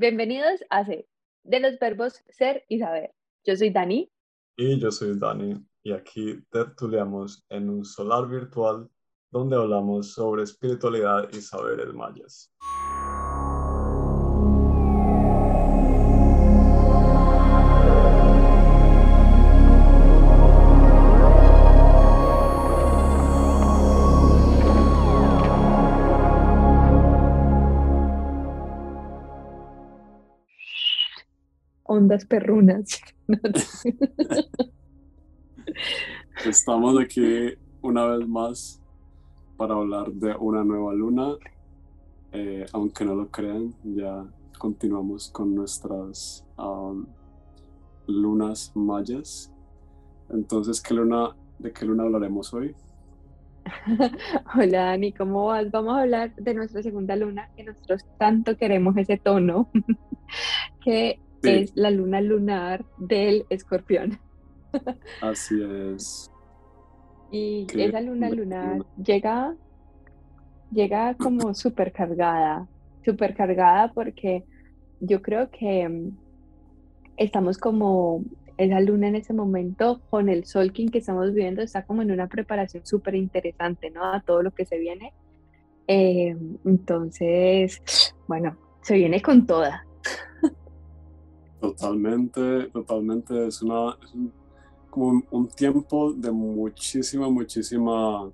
Bienvenidos a C, de los verbos ser y saber. Yo soy Dani. Y yo soy Dani, y aquí tertuliamos en un solar virtual donde hablamos sobre espiritualidad y saberes mayas. Ondas perrunas. Estamos aquí una vez más para hablar de una nueva luna. Eh, aunque no lo crean, ya continuamos con nuestras um, lunas mayas. Entonces, ¿qué luna, ¿de qué luna hablaremos hoy? Hola Dani, ¿cómo vas? Vamos a hablar de nuestra segunda luna, que nosotros tanto queremos ese tono, que es la luna lunar del escorpión. Así es. Y esa luna lunar llega, llega como súper cargada, súper cargada porque yo creo que mm, estamos como, esa luna en ese momento con el sol que estamos viviendo está como en una preparación súper interesante, ¿no? A todo lo que se viene. Eh, entonces, bueno, se viene con toda. Totalmente, totalmente. Es, una, como un tiempo de muchísima, muchísima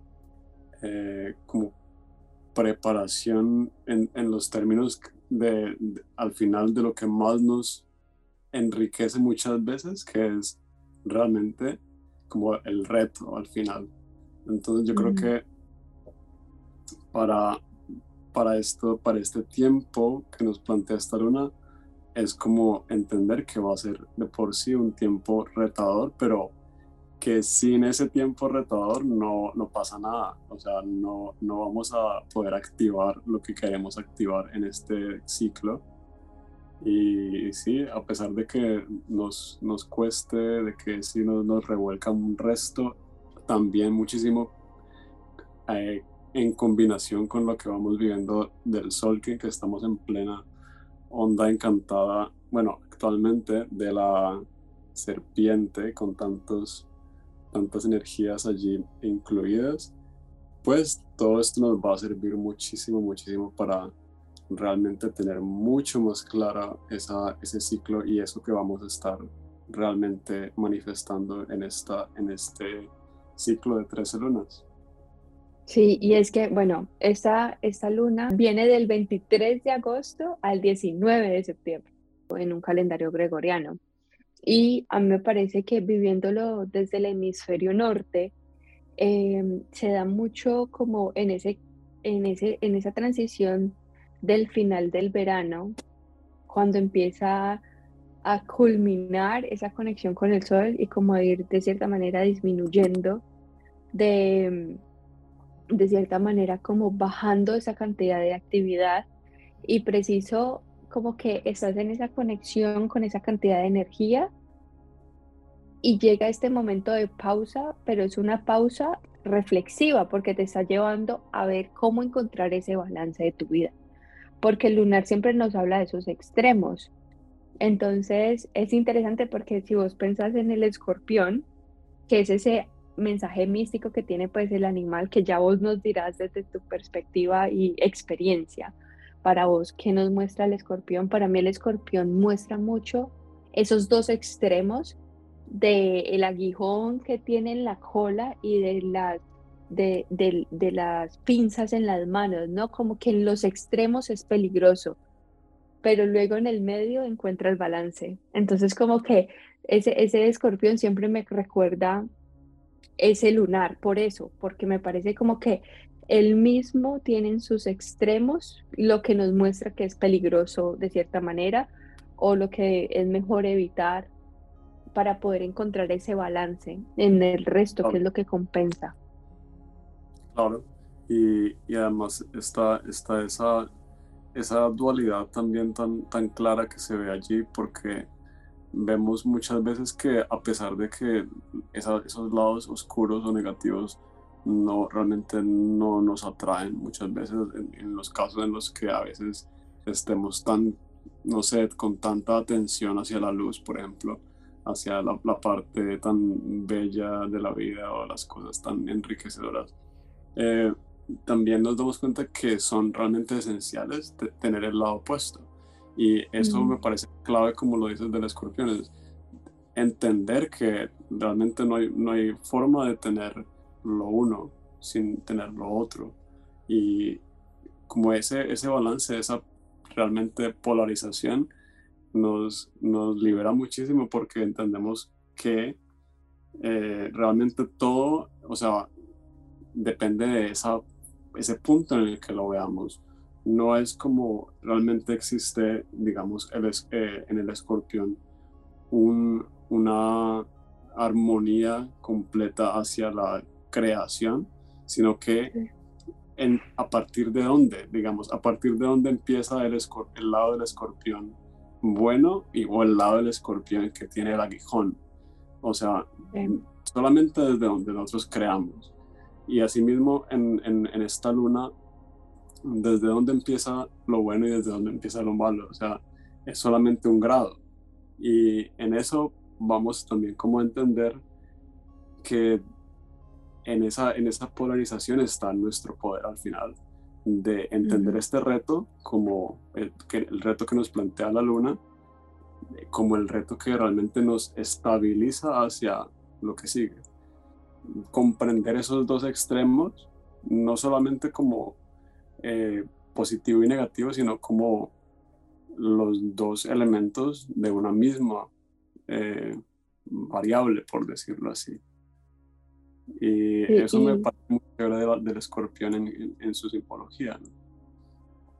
eh, como preparación en, en los términos de, al final de lo que más nos enriquece muchas veces, que es realmente como el reto al final. Entonces yo creo que para, para esto, para este tiempo que nos plantea esta luna, es como entender que va a ser de por sí un tiempo retador, pero que sin ese tiempo retador no, no pasa nada. O sea, no, no vamos a poder activar lo que queremos activar en este ciclo. Y, sí, a pesar de que nos, nos cueste, de que sí nos, nos revuelca un resto, también muchísimo eh, en combinación con lo que vamos viviendo del sol, que, que estamos en plena onda encantada, bueno, actualmente de la serpiente con tantos, tantas energías allí incluidas, pues todo esto nos va a servir muchísimo, muchísimo para realmente tener mucho más clara esa, ese ciclo y eso que vamos a estar realmente manifestando en, esta, en este ciclo de 13 lunas. Sí, y es que, bueno, esta, luna viene del 23 de agosto al 19 de septiembre en un calendario gregoriano. Y a mí me parece que viviéndolo desde el hemisferio norte, em, se da mucho como en, ese, en, ese, en esa transición del final del verano, cuando empieza a culminar esa conexión con el sol y como ir de cierta manera disminuyendo de de cierta manera como bajando esa cantidad de actividad y preciso como que estás en esa conexión con esa cantidad de energía y llega este momento de pausa, pero es una pausa reflexiva porque te está llevando a ver cómo encontrar ese balance de tu vida. Porque el lunar siempre nos habla de esos extremos. Entonces es interesante porque si vos pensás en el escorpión, que es ese mensaje místico que tiene pues el animal que ya vos nos dirás desde tu perspectiva y experiencia. Para vos, ¿qué nos muestra el escorpión? Para mí el escorpión muestra mucho esos dos extremos del el aguijón que tiene en la cola y de las, de, de, las pinzas en las manos, ¿no? Como que en los extremos es peligroso, pero luego en el medio encuentra el balance. Entonces como que ese, ese escorpión siempre me recuerda ese lunar, por eso, porque me parece como que el mismo tiene en sus extremos lo que nos muestra que es peligroso de cierta manera o lo que es mejor evitar para poder encontrar ese balance en el resto, que es lo que compensa. Claro, y, y además está, está esa, esa dualidad también tan, tan clara que se ve allí, porque vemos muchas veces que a pesar de que esos lados oscuros o negativos no realmente no nos atraen muchas veces en, los casos en los que a veces estemos tan no sé, con tanta atención hacia la luz, por ejemplo, hacia la, parte tan bella de la vida o las cosas tan enriquecedoras. Eh, también nos damos cuenta que son realmente esenciales tener el lado opuesto. Y eso me parece clave, como lo dices del escorpión, es entender que realmente no hay, no hay forma de tener lo uno sin tener lo otro. Y como ese, ese balance, esa realmente polarización, nos, nos libera muchísimo porque entendemos que eh, realmente todo, o sea, depende de esa, ese punto en el que lo veamos. No es como realmente existe, digamos, el, eh, en el escorpión un, una armonía completa hacia la creación, sino que en, a partir de dónde, digamos, a partir de dónde empieza el, el lado del escorpión bueno y o el lado del escorpión que tiene el aguijón. O sea, solamente desde donde nosotros creamos. Y asimismo en, en, en esta luna, desde dónde empieza lo bueno y desde dónde empieza lo malo. O sea, es solamente un grado. Y en eso vamos también como a entender que en esa, en esa polarización está nuestro poder al final de entender este reto como el, que, el reto que nos plantea la luna, como el reto que realmente nos estabiliza hacia lo que sigue. Comprender esos dos extremos, no solamente como eh, positivo y negativo, sino como los dos elementos de una misma eh, variable, por decirlo así. Y eso me parece muy chévere del escorpión en, en, su simbología.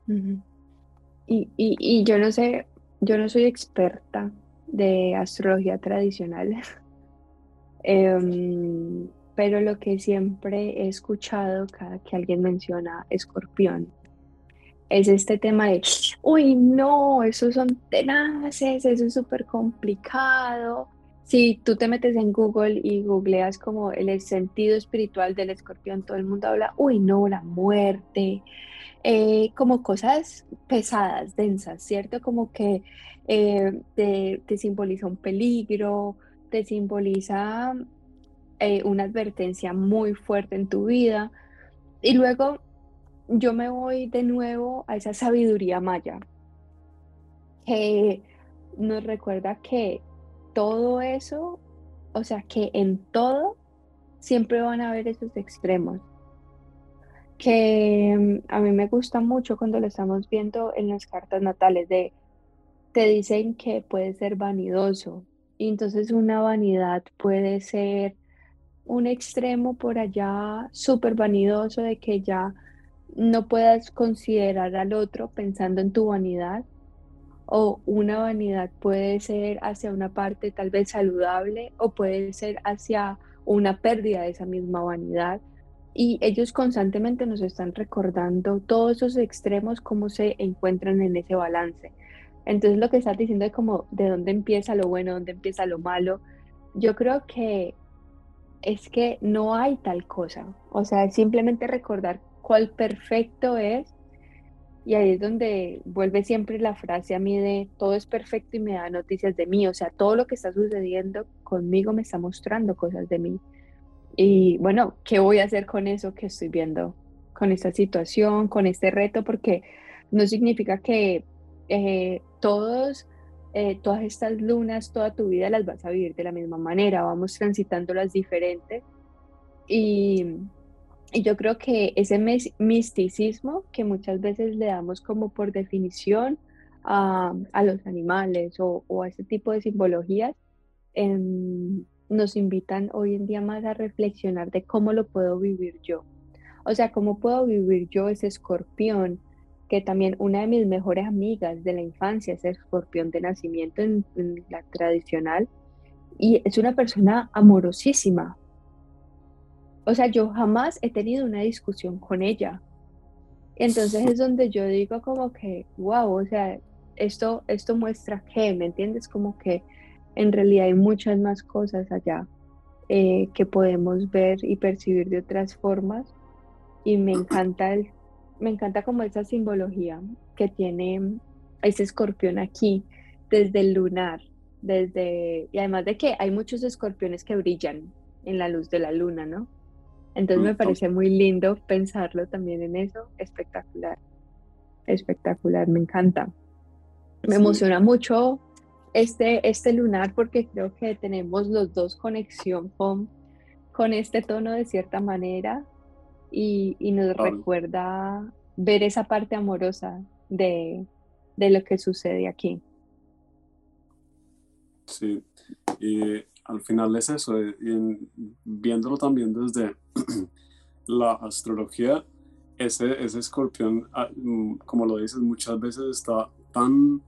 y, y, y, yo no sé, yo no soy experta de astrología tradicional, em, pero lo que siempre he escuchado cada que alguien menciona escorpión es este tema de, uy, no, esos son tenaces, eso es súper complicado, si tú te metes en Google y googleas como el sentido espiritual del escorpión, todo el mundo habla, uy, no, la muerte, eh, como cosas pesadas, densas, ¿cierto? Como que eh, te, simboliza un peligro, te simboliza eh, una advertencia muy fuerte en tu vida. Y luego yo me voy de nuevo a esa sabiduría maya, que nos recuerda que todo eso, o sea, que en todo siempre van a haber esos extremos. Que mm, a mí me gusta mucho cuando lo estamos viendo en las cartas natales de te dicen que puede ser vanidoso. Y entonces una vanidad puede ser un extremo por allá súper vanidoso de que ya no puedas considerar al otro pensando en tu vanidad o una vanidad puede ser hacia una parte tal vez saludable o puede ser hacia una pérdida de esa misma vanidad. Y ellos constantemente nos están recordando todos esos extremos, cómo se encuentran en ese balance. Entonces lo que estás diciendo es como de dónde empieza lo bueno, dónde empieza lo malo. Yo creo que es que no hay tal cosa. O sea, simplemente recordar cuál perfecto es y ahí es donde vuelve siempre la frase a mí de todo es perfecto y me da noticias de mí. O sea, todo lo que está sucediendo conmigo me está mostrando cosas de mí. Y bueno, ¿qué voy a hacer con eso que estoy viendo? Con esta situación, con este reto, porque no significa que eh, todos, eh, todas estas lunas, toda tu vida las vas a vivir de la misma manera. Vamos transitando las diferentes. Y, y yo creo que ese misticismo que muchas veces le damos como por definición a, los animales o, a ese tipo de simbologías, em, nos invitan hoy en día más a reflexionar de cómo lo puedo vivir yo. O sea, cómo puedo vivir yo ese escorpión, también una de mis mejores amigas de la infancia es escorpión de nacimiento en la tradicional, y es una persona amorosísima, o sea, yo jamás he tenido una discusión con ella. Entonces es donde yo digo como que, wow, o sea, esto, esto muestra que, ¿me entiendes? Como que en realidad hay muchas más cosas allá eh, que podemos ver y percibir de otras formas. Y me encanta, el, me encanta como esa simbología que tiene ese escorpión aquí, desde el lunar, desde, y además de que hay muchos escorpiones que brillan en la luz de la luna, ¿no? Entonces me parece muy lindo pensarlo también en eso, espectacular, espectacular, me encanta. Me emociona mucho este, este lunar porque creo que tenemos los dos conexión con, con este tono de cierta manera y, nos recuerda ver esa parte amorosa de, de lo que sucede aquí. Sí, y al final es eso, eh, viéndolo también desde la astrología, ese, ese escorpión, ah, mm, como lo dices, muchas veces está tan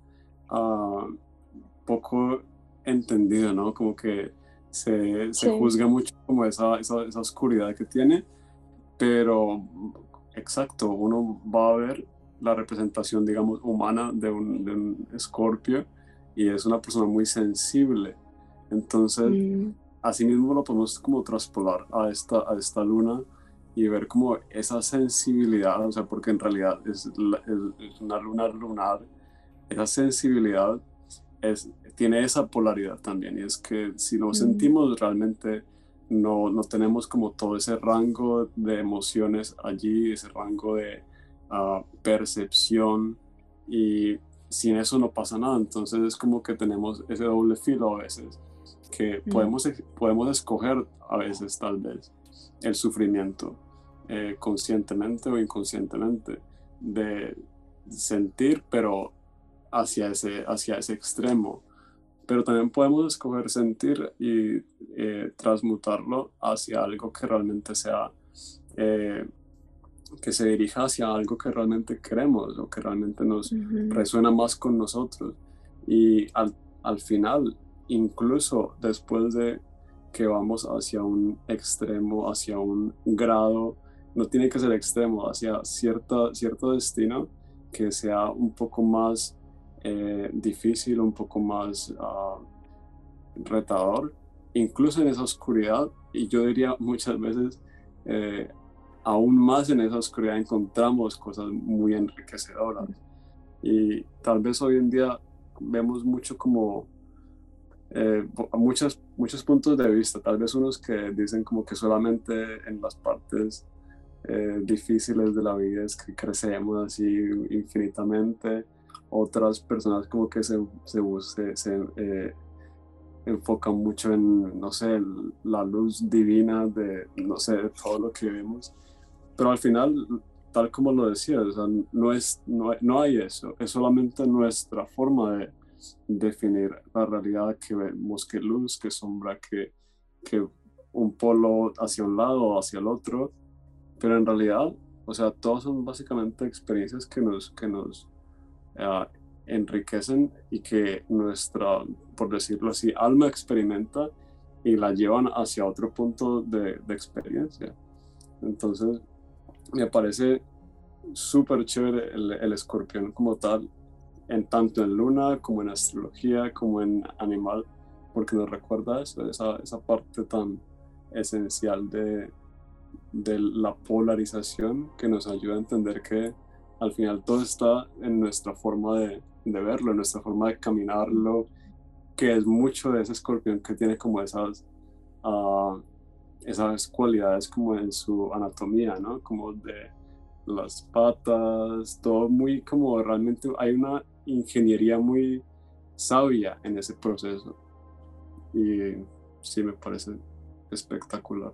uh, poco entendido, ¿no? Como que se, se juzga mucho como esa, esa, esa, oscuridad que tiene, pero exacto, uno va a ver la representación, digamos, humana de un, de un escorpio y es una persona muy sensible. Entonces, mm. así mismo lo podemos como traspolar a esta, a esta luna y ver como esa sensibilidad, o sea, porque en realidad es, es una luna lunar, esa sensibilidad es, tiene esa polaridad también, y es que si lo mm. sentimos realmente no, no tenemos como todo ese rango de emociones allí, ese rango de uh, percepción y sin eso no pasa nada. Entonces es como que tenemos ese doble filo a veces, que podemos, podemos escoger a veces tal vez el sufrimiento eh, conscientemente o inconscientemente de sentir, pero hacia ese, hacia ese extremo. Pero también podemos escoger sentir y eh, transmutarlo hacia algo que realmente sea eh, que se dirija hacia algo que realmente queremos o que realmente nos resuena más con nosotros. Y al, al, final, incluso después de que vamos hacia un extremo, hacia un grado, no tiene que ser extremo, hacia cierta, cierto destino que sea un poco más eh, difícil, un poco más uh, retador, incluso en esa oscuridad, y yo diría muchas veces, eh, aún más en esa oscuridad encontramos cosas muy enriquecedoras. Y tal vez hoy en día vemos mucho como eh, muchos, muchos puntos de vista, tal vez unos que dicen como que solamente en las partes eh, difíciles de la vida es que crecemos así infinitamente, otras personas como que se, se, se, eh, enfocan mucho en, no sé, la luz divina de, no sé, de todo lo que vemos. Pero al final, tal como lo decía, no, es, no, hay eso, es solamente nuestra forma de definir la realidad que vemos, que luz, que sombra, que, que un polo hacia un lado o hacia el otro, pero en realidad, o sea, todas son básicamente experiencias que nos, que nos ah, enriquecen y que nuestra, por decirlo así, alma experimenta y la llevan hacia otro punto de, de experiencia. Entonces, me parece súper chévere el, escorpión como tal, en tanto en luna como en astrología, como en animal, porque nos recuerda eso, esa, esa parte tan esencial de, de la polarización que nos ayuda a entender que al final todo está en nuestra forma de, verlo, en nuestra forma de caminarlo, que es mucho de ese escorpión que tiene como esas... Uh, esas cualidades como en su anatomía, ¿no? Como de las patas, todo muy como realmente hay una ingeniería muy sabia en ese proceso. Y sí, me parece espectacular.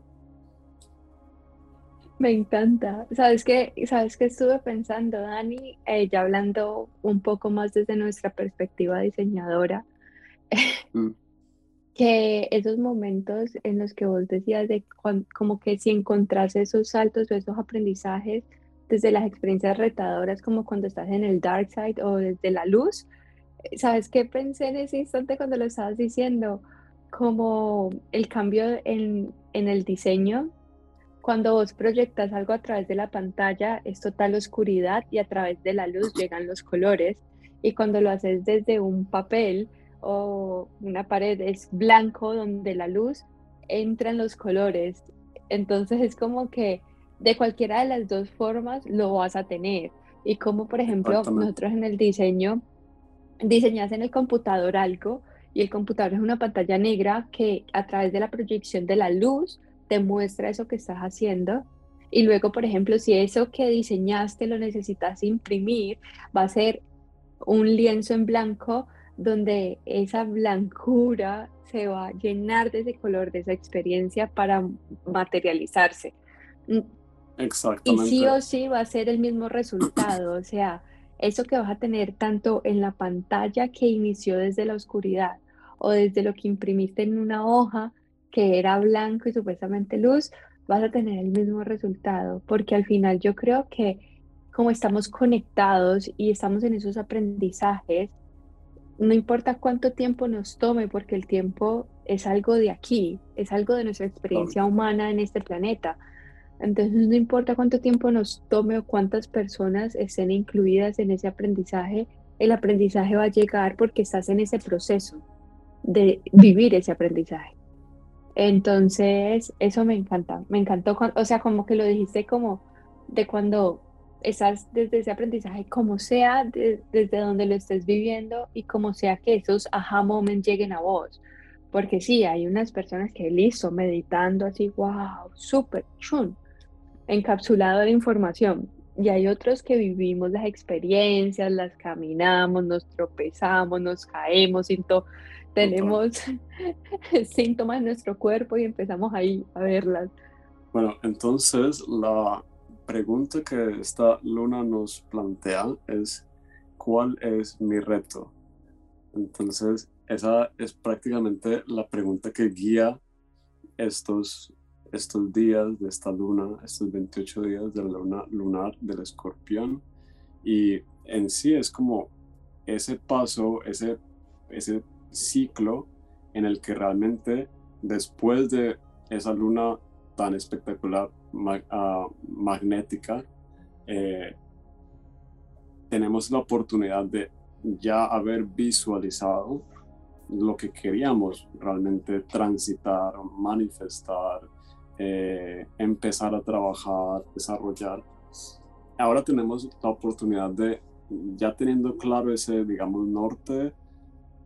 Me encanta. ¿Sabes qué? ¿Sabes qué estuve pensando, Dani? Eh, ya hablando un poco más desde nuestra perspectiva diseñadora. Mm que esos momentos en los que vos decías de como que si encontrás esos saltos o esos aprendizajes desde las experiencias retadoras como cuando estás en el dark side o desde la luz, eh, ¿sabes qué pensé en ese instante cuando lo estabas diciendo? Como el cambio en, en el diseño, cuando vos proyectas algo a través de la pantalla es total oscuridad y a través de la luz llegan los colores y cuando lo haces desde un papel, o una pared es blanco donde la luz entra en los colores. Entonces es como que de cualquiera de las dos formas lo vas a tener. Y como por ejemplo nosotros en el diseño diseñas en el computador algo y el computador es una pantalla negra que a través de la proyección de la luz te muestra eso que estás haciendo. Y luego, por ejemplo, si eso que diseñaste lo necesitas imprimir, va a ser un lienzo en blanco donde esa blancura se va a llenar de ese color, de esa experiencia para materializarse. Exactamente. Y sí o sí va a ser el mismo resultado, o sea, eso que vas a tener tanto en la pantalla que inició desde la oscuridad o desde lo que imprimiste en una hoja que era blanco y supuestamente luz, vas a tener el mismo resultado, porque al final yo creo que como estamos conectados y estamos en esos aprendizajes, no importa cuánto tiempo nos tome, porque el tiempo es algo de aquí, es algo de nuestra experiencia humana en este planeta. Entonces no importa cuánto tiempo nos tome o cuántas personas estén incluidas en ese aprendizaje, el aprendizaje va a llegar porque estás en ese proceso de vivir ese aprendizaje. Entonces, eso me encanta, me encantó, o sea, como que lo dijiste como de cuando estás desde ese aprendizaje, como sea, desde donde lo estés viviendo y como sea que esos aha moments lleguen a vos. Porque sí, hay unas personas que listo, meditando así, wow, súper chun, encapsulado de información. Y hay otros que vivimos las experiencias, las caminamos, nos tropezamos, nos caemos, tenemos síntomas en nuestro cuerpo y empezamos ahí a verlas. Bueno, entonces la pregunta que esta luna nos plantea es, ¿cuál es mi reto? Entonces, esa es prácticamente la pregunta que guía estos, estos días de esta luna, estos 28 días de la luna lunar del escorpión. Y en sí es como ese paso, ese, ese ciclo en el que realmente después de esa luna tan espectacular, ah, magnética, eh, tenemos la oportunidad de ya haber visualizado lo que queríamos realmente transitar, manifestar, eh, empezar a trabajar, desarrollar. Ahora tenemos la oportunidad de, ya teniendo claro ese, digamos, norte,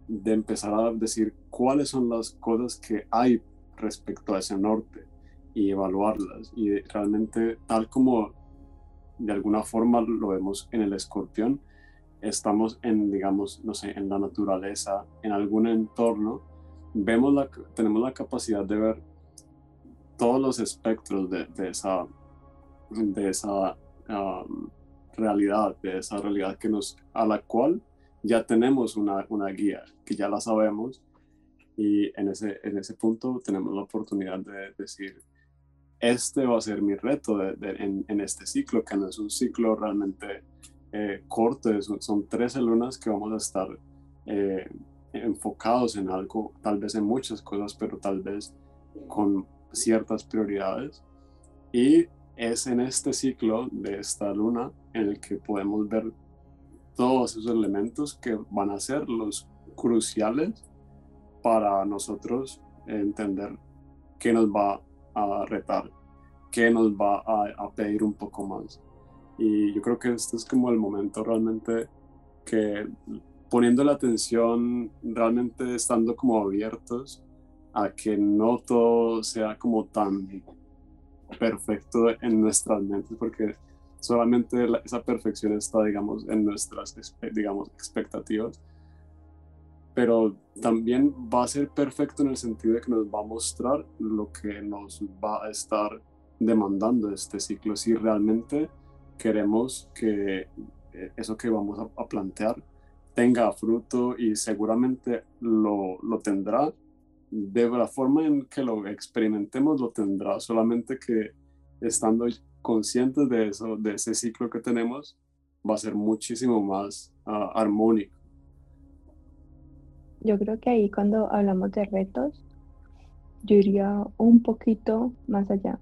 de empezar a decir cuáles son las cosas que hay respecto a ese norte y evaluarlas. Y realmente, tal como de alguna forma lo vemos en el escorpión, estamos en, digamos, no sé, en la naturaleza, en algún entorno, vemos la, tenemos la capacidad de ver todos los espectros de, esa, de esa realidad, de esa realidad que nos, a la cual ya tenemos una, una, guía, que ya la sabemos, y en ese, en ese punto tenemos la oportunidad de decir, este va a ser mi reto en, en, este ciclo, que no es un ciclo realmente eh, corto, son, son 13 lunas que vamos a estar eh, enfocados en algo, tal vez en muchas cosas, pero tal vez con ciertas prioridades. Y es en este ciclo de esta luna en el que podemos ver todos esos elementos que van a ser los cruciales para nosotros entender qué nos va a retar, qué nos va a, pedir un poco más. Y yo creo que este es como el momento realmente que poniendo la atención, realmente estando como abiertos a que no todo sea como tan perfecto en nuestras mentes, porque solamente esa perfección está, digamos, en nuestras, digamos, expectativas, pero también va a ser perfecto en el sentido de que nos va a mostrar lo que nos va a estar demandando este ciclo, si realmente queremos que eh, eso que vamos a, plantear tenga fruto y seguramente lo, lo tendrá. De la forma en que lo experimentemos, lo tendrá, solamente que estando conscientes de eso, de ese ciclo que tenemos, va a ser muchísimo más ah, armónico. Yo creo que ahí cuando hablamos de retos, yo iría un poquito más allá.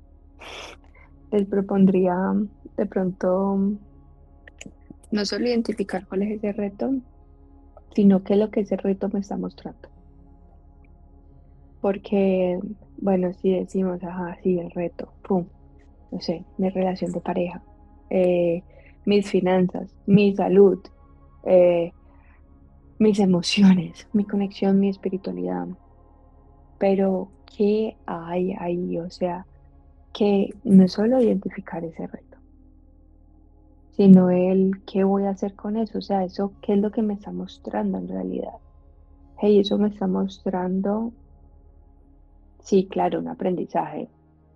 Les propondría de pronto no solo identificar cuál es ese reto, sino qué es lo que ese reto me está mostrando. Porque, bueno, si decimos, ajá, el reto, pum, no sé, mi relación de pareja, eh, mis finanzas, mi salud, eh, mis emociones, mi conexión, mi espiritualidad. Pero, ¿qué hay ahí? O sea, que no es solo identificar ese reto, sino el qué voy a hacer con eso. O sea, eso, ¿qué es lo que me está mostrando en realidad? Hey, eso me está mostrando, sí, claro, un aprendizaje.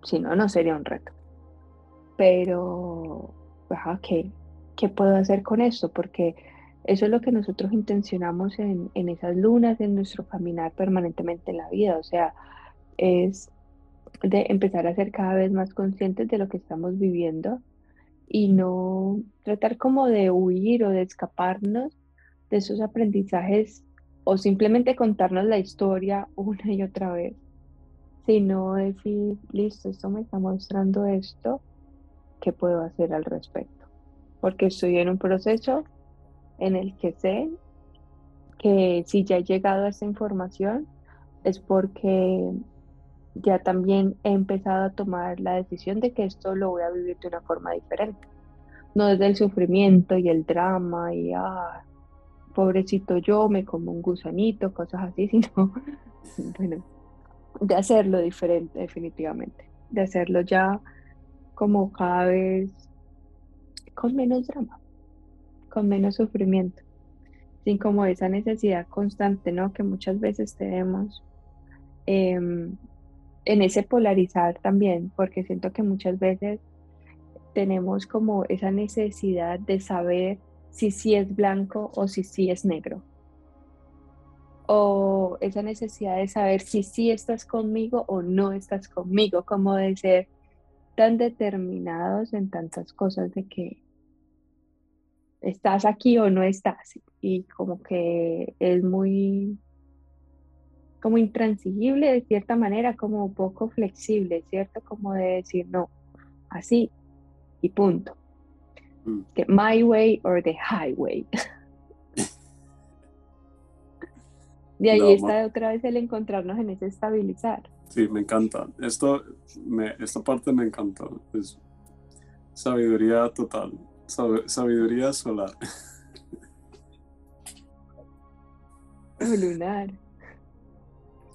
Si no, no sería un reto. Pero, ¿qué, ¿qué puedo hacer con esto? Porque eso es lo que nosotros intencionamos en, en esas lunas, en nuestro caminar permanentemente en la vida. O sea, es de empezar a ser cada vez más conscientes de lo que estamos viviendo y no tratar como de huir o de escaparnos de esos aprendizajes o simplemente contarnos la historia una y otra vez, sino decir, listo, esto me está mostrando esto, ¿qué puedo hacer al respecto? Porque estoy en un proceso en el que sé que si ya he llegado a esta información es porque ya también he empezado a tomar la decisión de que esto lo voy a vivir de una forma diferente. No desde el sufrimiento y el drama y, ah, pobrecito yo, me como un gusanito, cosas así, sino, de hacerlo diferente definitivamente, de hacerlo ya como cada vez con menos drama, con menos sufrimiento, sin como esa necesidad constante, ¿no? Que muchas veces tenemos em, en ese polarizar también, porque siento que muchas veces tenemos como esa necesidad de saber si sí es blanco o si sí es negro. O esa necesidad de saber si sí estás conmigo o no estás conmigo, como de ser tan determinados en tantas cosas de que estás aquí o no estás. Y como que es muy como intransigible de cierta manera, como poco flexible, ¿cierto? Como de decir, no, así y punto. Mm. Que my way or the highway. de ahí está otra vez el encontrarnos en ese estabilizar. Sí, me encanta. Esto, me, esta parte me encantó. Es sabiduría total. sabiduría solar. O lunar.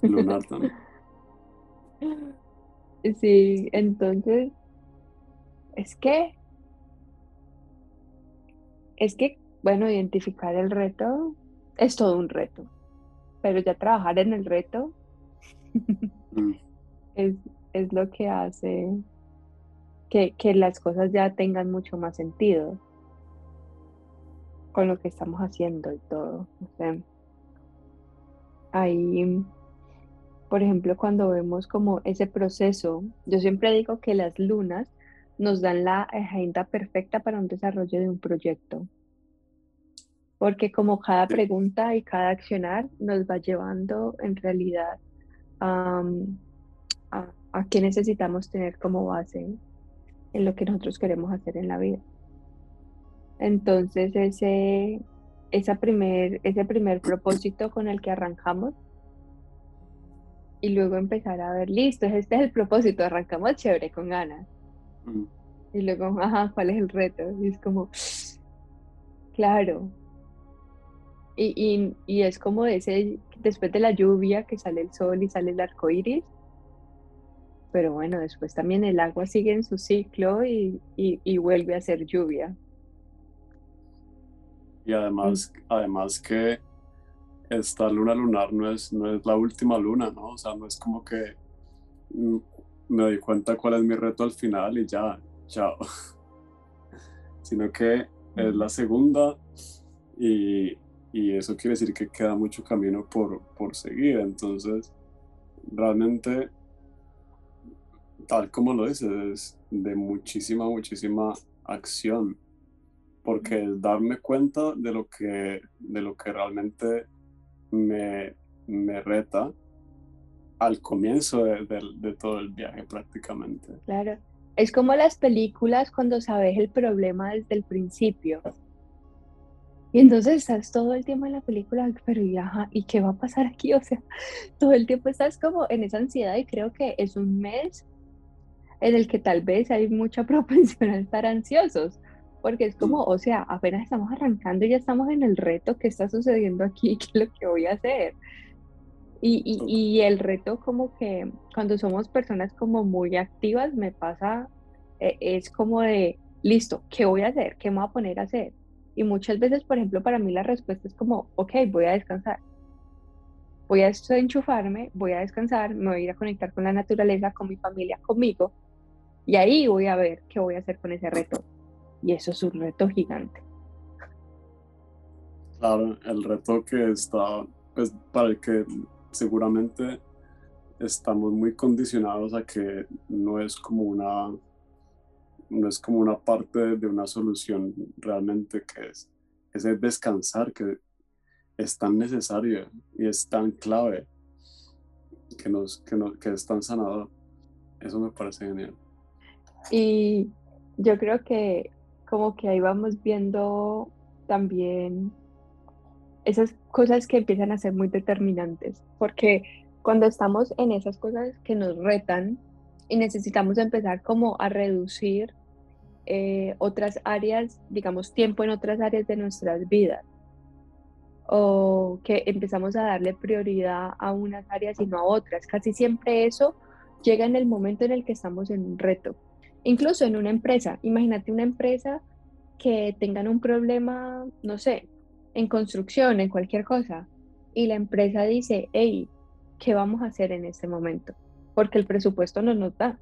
Lunar también. Sí, entonces, es que, es que, bueno, identificar el reto es todo un reto, pero ya trabajar en el reto mm. es, es, lo que hace que, que las cosas ya tengan mucho más sentido con lo que estamos haciendo y todo. O sea, ahí por ejemplo, cuando vemos como ese proceso, yo siempre digo que las lunas nos dan la agenda perfecta para un desarrollo de un proyecto. Porque como cada pregunta y cada accionar nos va llevando en realidad a, a qué necesitamos tener como base en lo que nosotros queremos hacer en la vida. Entonces ese, esa primer, ese primer propósito con el que arrancamos y luego empezar a ver, listo, este es el propósito, arrancamos chévere, con ganas. Mm. Y luego, ajá, ¿cuál es el reto? Y es como, claro. Y, y, es como ese, después de la lluvia que sale el sol y sale el arco iris, pero bueno, después también el agua sigue en su ciclo y, y vuelve a ser lluvia. Y además, mm. además que esta luna lunar no es, no es la última luna, ¿no? O sea, no es como que mm, me doy cuenta cuál es mi reto al final y ya, chao. Sino que es la segunda y, y, eso quiere decir que queda mucho camino por, por seguir. Entonces, realmente, tal como lo dices, es de muchísima, muchísima acción porque es darme cuenta de lo que, de lo que realmente me, me reta al comienzo de, todo el viaje prácticamente. Claro, es como las películas cuando sabes el problema desde el principio. Y entonces estás todo el tiempo en la película, pero ya, ¿y qué va a pasar aquí? O sea, todo el tiempo estás como en esa ansiedad y creo que es un mes en el que tal vez hay mucha propensión a estar ansiosos porque es como, o sea, apenas estamos arrancando y ya estamos en el reto, ¿qué está sucediendo aquí? ¿Qué es lo que voy a hacer? Y, y, y, el reto como que cuando somos personas como muy activas me pasa, eh, es como de, listo, ¿qué voy a hacer? ¿Qué me voy a poner a hacer? Y muchas veces, por ejemplo, para mí la respuesta es como, ok, voy a descansar. Voy a enchufarme, voy a descansar, me voy a ir a conectar con la naturaleza, con mi familia, conmigo. Y ahí voy a ver qué voy a hacer con ese reto. Y eso es un reto gigante. Claro, el reto que está, pues para el que seguramente estamos muy condicionados a que no es como una no es como una parte de una solución realmente que es ese descansar que es tan necesario y es tan clave que nos que, que es tan sanador. Eso me parece genial. Y yo creo que como que ahí vamos viendo también esas cosas que empiezan a ser muy determinantes, porque cuando estamos en esas cosas que nos retan y necesitamos empezar como a reducir eh, otras áreas, digamos, tiempo en otras áreas de nuestras vidas, o que empezamos a darle prioridad a unas áreas y no a otras. Casi siempre eso llega en el momento en el que estamos en un reto. Incluso en una empresa, imagínate una empresa que tengan un problema, no sé, en construcción, en cualquier cosa, y la empresa dice, hey, ¿qué vamos a hacer en este momento? Porque el presupuesto no nos da.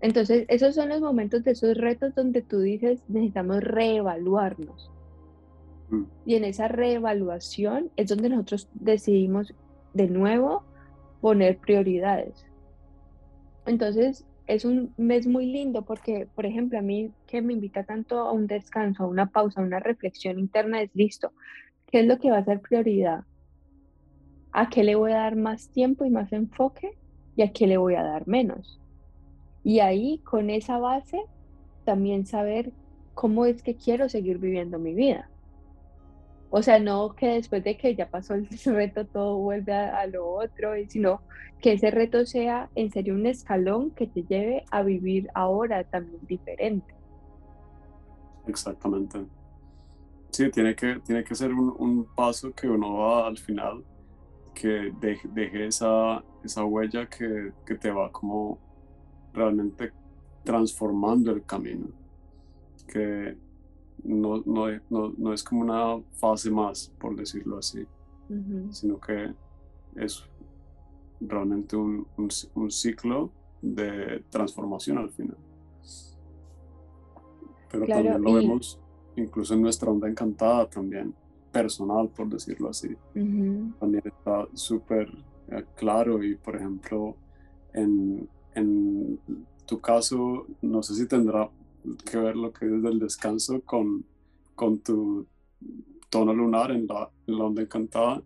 Entonces, esos son los momentos de esos retos donde tú dices, necesitamos reevaluarnos. Mm. Y en esa reevaluación es donde nosotros decidimos de nuevo poner prioridades. Entonces, es un mes muy lindo porque, por ejemplo, a mí que me invita tanto a un descanso, a una pausa, a una reflexión interna, es listo. ¿Qué es lo que va a ser prioridad? ¿A qué le voy a dar más tiempo y más enfoque? ¿Y a qué le voy a dar menos? Y ahí, con esa base, también saber cómo es que quiero seguir viviendo mi vida. O sea, no que después de que ya pasó el reto todo vuelve a, lo otro, sino que ese reto sea en serio un escalón que te lleve a vivir ahora también diferente. Exactamente. Sí, tiene que, tiene que ser un, paso que uno va al final, que deje, esa, esa huella que, que te va como realmente transformando el camino. Que no, no, no, es como una fase más, por decirlo así, sino que es realmente un, un, ciclo de transformación al final. Pero también lo vemos incluso en nuestra onda encantada también, personal, por decirlo así. También está súper eh, claro y, por ejemplo, en, en tu caso, no sé si tendrá que ver lo que es del descanso con, con tu tono lunar en la, onda encantada.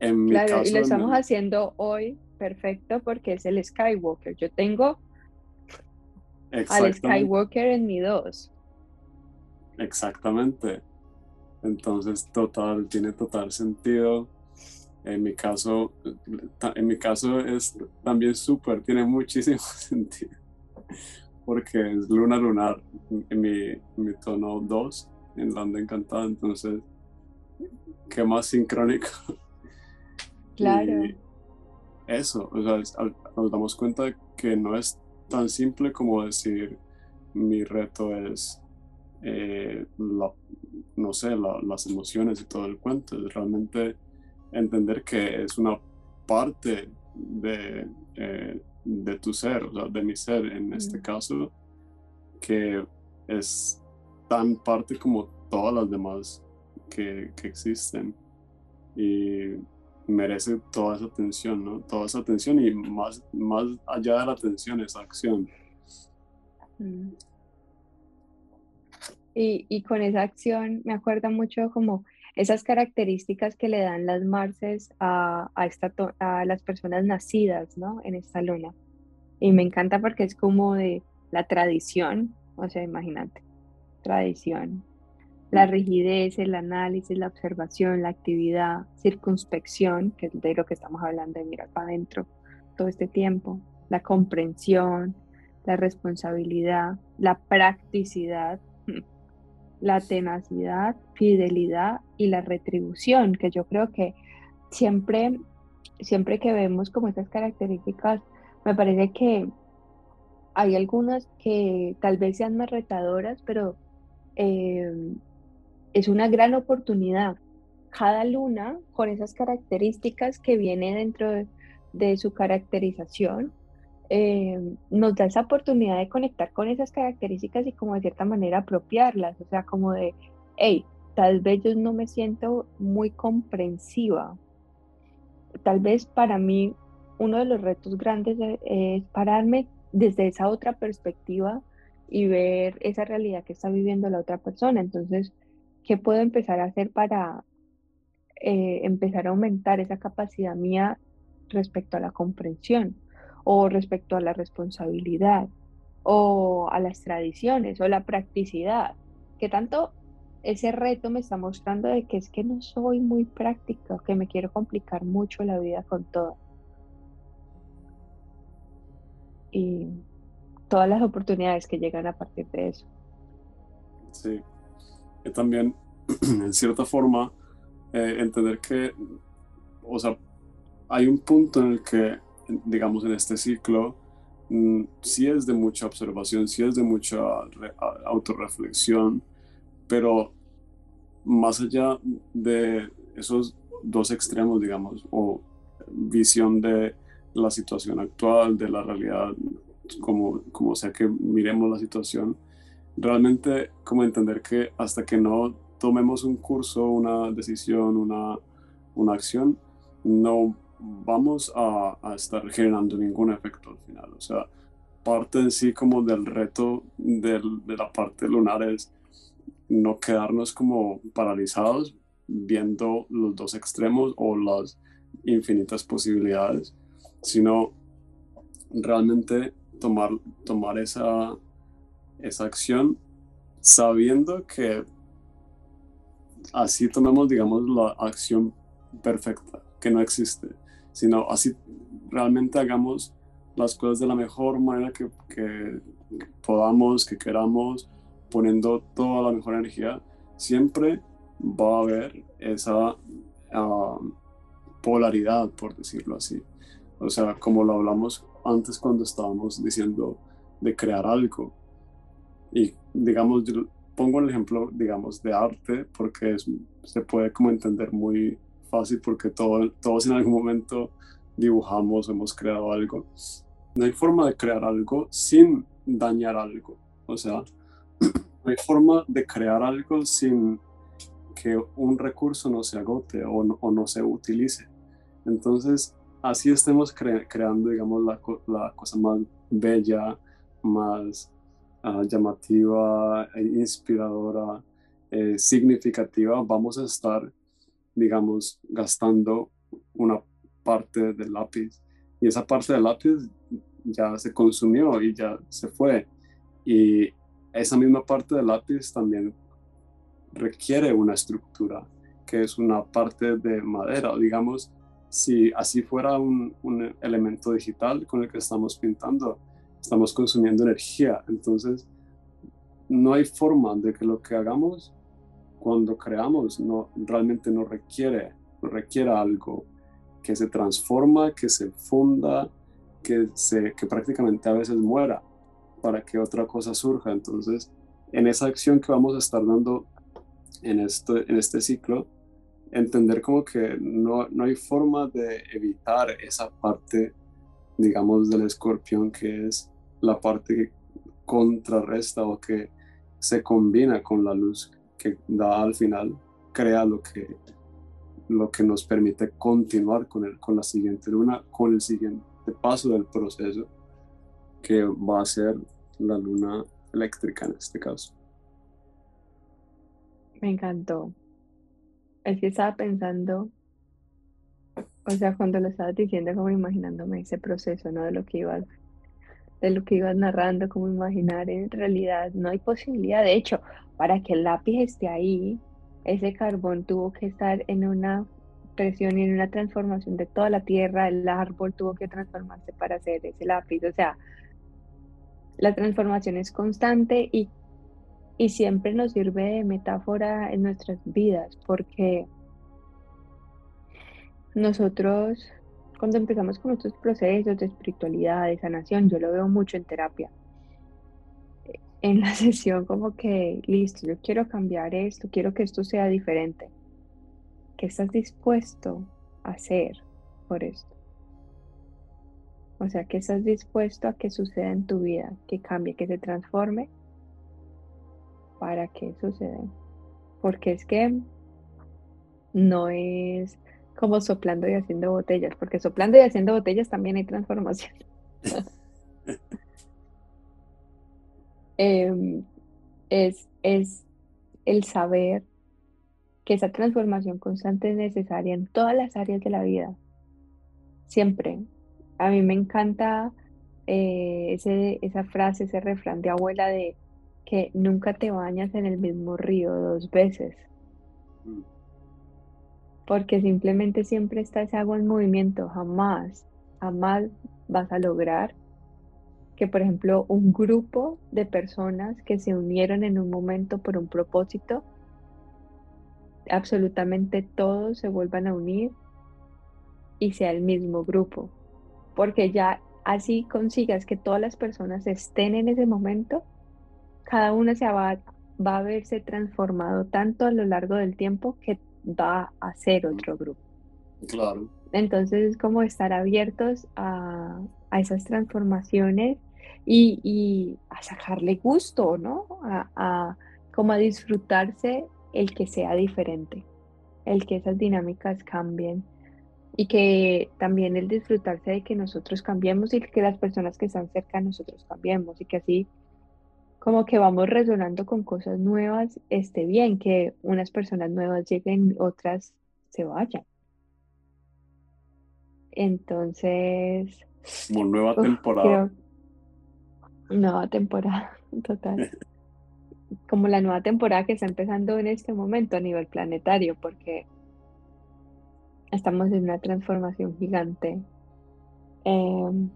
En mi claro, y lo estamos haciendo hoy perfecto porque es el Skywalker. Yo tengo al Skywalker en mi 2. Exactamente. Entonces, total, tiene total sentido. En mi caso, en mi caso es también súper, tiene muchísimo sentido porque es luna lunar en mi, mi tono 2 en la onda encantada, entonces, ¿qué más sincrónico? Claro. eso, o sea, nos damos cuenta que no es tan simple como decir mi reto es, eh, no sé, las emociones y todo el cuento, es realmente entender que es una parte de, eh, de tu ser, o sea, de mi ser en este caso, que es tan parte como todas las demás que, que, existen y merece toda esa atención, ¿no? Toda esa atención y más, más allá de la atención, esa acción. Y, con esa acción me acuerda mucho como esas características que le dan las marces a, a, esta, a las personas nacidas ¿no? en esta luna. Y me encanta porque es como de la tradición, o sea, imagínate, tradición, la rigidez, el análisis, la observación, la actividad, circunspección, que es de lo que estamos hablando de mirar para adentro todo este tiempo, la comprensión, la responsabilidad, la practicidad, la tenacidad, fidelidad y la retribución, que yo creo que siempre, siempre que vemos como estas características, me parece que hay algunas que tal vez sean más retadoras, pero eh, es una gran oportunidad. Cada luna con esas características que viene dentro de, su caracterización, eh, nos da esa oportunidad de conectar con esas características y como de cierta manera apropiarlas, o sea, como de, hey, tal vez yo no me siento muy comprensiva. Tal vez para mí uno de los retos grandes es pararme desde esa otra perspectiva y ver esa realidad que está viviendo la otra persona. Entonces, ¿qué puedo empezar a hacer para eh, empezar a aumentar esa capacidad mía respecto a la comprensión o respecto a la responsabilidad o a las tradiciones o la practicidad? ¿Qué tanto ese reto me está mostrando de que es que no soy muy práctica, que me quiero complicar mucho la vida con todo? y todas las oportunidades que llegan a partir de eso. Sí, y también, en cierta forma, eh, entender que, o sea, hay un punto en el que, digamos, en este ciclo, mm, sí es de mucha observación, sí es de mucha autorreflexión, pero más allá de esos dos extremos, digamos, o visión de la situación actual, de la realidad, como, como sea que miremos la situación, realmente como entender que hasta que no tomemos un curso, una decisión, una, una acción, no vamos a, estar generando ningún efecto al final. O sea, parte en sí como del reto de la parte lunar es no quedarnos como paralizados viendo los dos extremos o las infinitas posibilidades, sino realmente tomar, tomar esa, esa acción sabiendo que así tomemos, digamos, la acción perfecta, que no existe, sino así realmente hagamos las cosas de la mejor manera que, que, podamos, que queramos, poniendo toda la mejor energía, siempre va a haber esa polaridad, por decirlo así. O sea, como lo hablamos antes cuando estábamos diciendo de crear algo. Y digamos, pongo el ejemplo, digamos, de arte porque se puede como entender muy fácil porque todo, todos en algún momento dibujamos, hemos creado algo. No hay forma de crear algo sin dañar algo. O sea, no hay forma de crear algo sin que un recurso no se agote o no, o no se utilice. Entonces, así estemos creando, digamos, la, la, cosa más bella, más ah, llamativa, e inspiradora, eh, significativa, vamos a estar, digamos, gastando una parte del lápiz. Y esa parte del lápiz ya se consumió y ya se fue. Y esa misma parte del lápiz también requiere una estructura, que es una parte de madera, digamos, si así fuera un, elemento digital con el que estamos pintando, estamos consumiendo energía. Entonces, no hay forma de que lo que hagamos cuando creamos no, realmente no requiere, no requiere algo que se transforma, que se funda, que, se, que prácticamente a veces muera para que otra cosa surja. Entonces, en esa acción que vamos a estar dando en este, en este ciclo, entender como que no, no hay forma de evitar esa parte, digamos, del escorpión que es la parte que contrarresta o que se combina con la luz que da al final, crea lo que, lo que nos permite continuar con, el, con la siguiente luna, con el siguiente paso del proceso, que va a ser la luna eléctrica en este caso. Me encantó. Es que estaba pensando, o sea, cuando lo estabas diciendo, como imaginándome ese proceso, ¿no? De lo que ibas, de lo que ibas narrando, como imaginar en realidad, no hay posibilidad. De hecho, para que el lápiz esté ahí, ese carbón tuvo que estar en una presión y en una transformación de toda la tierra, el árbol tuvo que transformarse para hacer ese lápiz. O sea, la transformación es constante y y siempre nos sirve de metáfora en nuestras vidas, porque nosotros cuando empezamos con estos procesos de espiritualidad, de sanación, yo lo veo mucho en terapia. En la sesión como que, listo, yo quiero cambiar esto, quiero que esto sea diferente. ¿Qué estás dispuesto a hacer por esto? O sea, ¿qué estás dispuesto a que suceda en tu vida, que cambie, que se transforme para que suceda. Porque es que no es como soplando y haciendo botellas, porque soplando y haciendo botellas también hay transformación. Em, es, es el saber que esa transformación constante es necesaria en todas las áreas de la vida. Siempre. A mí me encanta eh, ese, esa frase, ese refrán de abuela de que nunca te bañas en el mismo río dos veces. Mm porque simplemente siempre está ese agua en movimiento, jamás, jamás vas a lograr que, por ejemplo, un grupo de personas que se unieron en un momento por un propósito, absolutamente todos se vuelvan a unir y sea el mismo grupo, porque ya así consigas que todas las personas estén en ese momento, cada una se va, va a verse transformado tanto a lo largo del tiempo que va a ser otro grupo. Claro. Entonces es como estar abiertos a, esas transformaciones y, a sacarle gusto, ¿no? A, como a disfrutarse el que sea diferente, el que esas dinámicas cambien y que también el disfrutarse de que nosotros cambiemos y que las personas que están cerca de nosotros cambiemos y que así como que vamos resonando con cosas nuevas, esté bien que unas personas nuevas lleguen, otras se vayan. Entonces... Como nueva temporada. nueva temporada, total. como la nueva temporada que está empezando en este momento a nivel planetario, porque estamos en una transformación gigante. Em,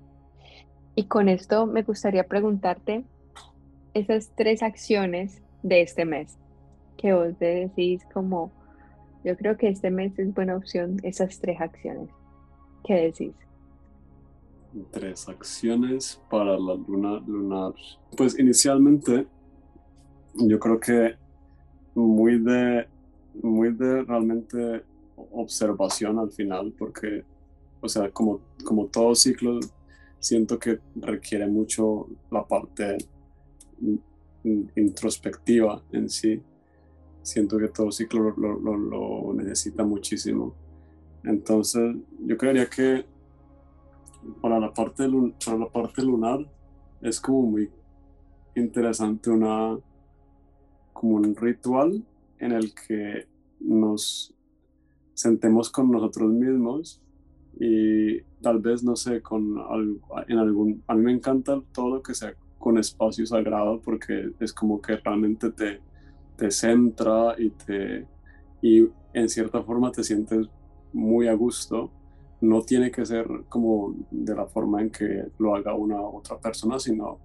y con esto me gustaría preguntarte, esas tres acciones de este mes que vos decís como, yo creo que este mes es buena opción, esas tres acciones. ¿Qué decís? Tres acciones para la luna lunar. Pues inicialmente yo creo que muy de, muy de realmente observación al final, porque, o sea, como, como todo ciclo, siento que requiere mucho la parte introspectiva en sí. Siento que todo ciclo lo, necesita muchísimo. Entonces, yo creería que para la, parte para la parte lunar es como muy interesante una como un ritual en el que nos sentemos con nosotros mismos y tal vez no sé con en algún a mí me encanta todo lo que sea con espacio sagrado porque es como que realmente te, te centra y, te, y en cierta forma te sientes muy a gusto. No tiene que ser como de la forma en que lo haga una otra persona, sino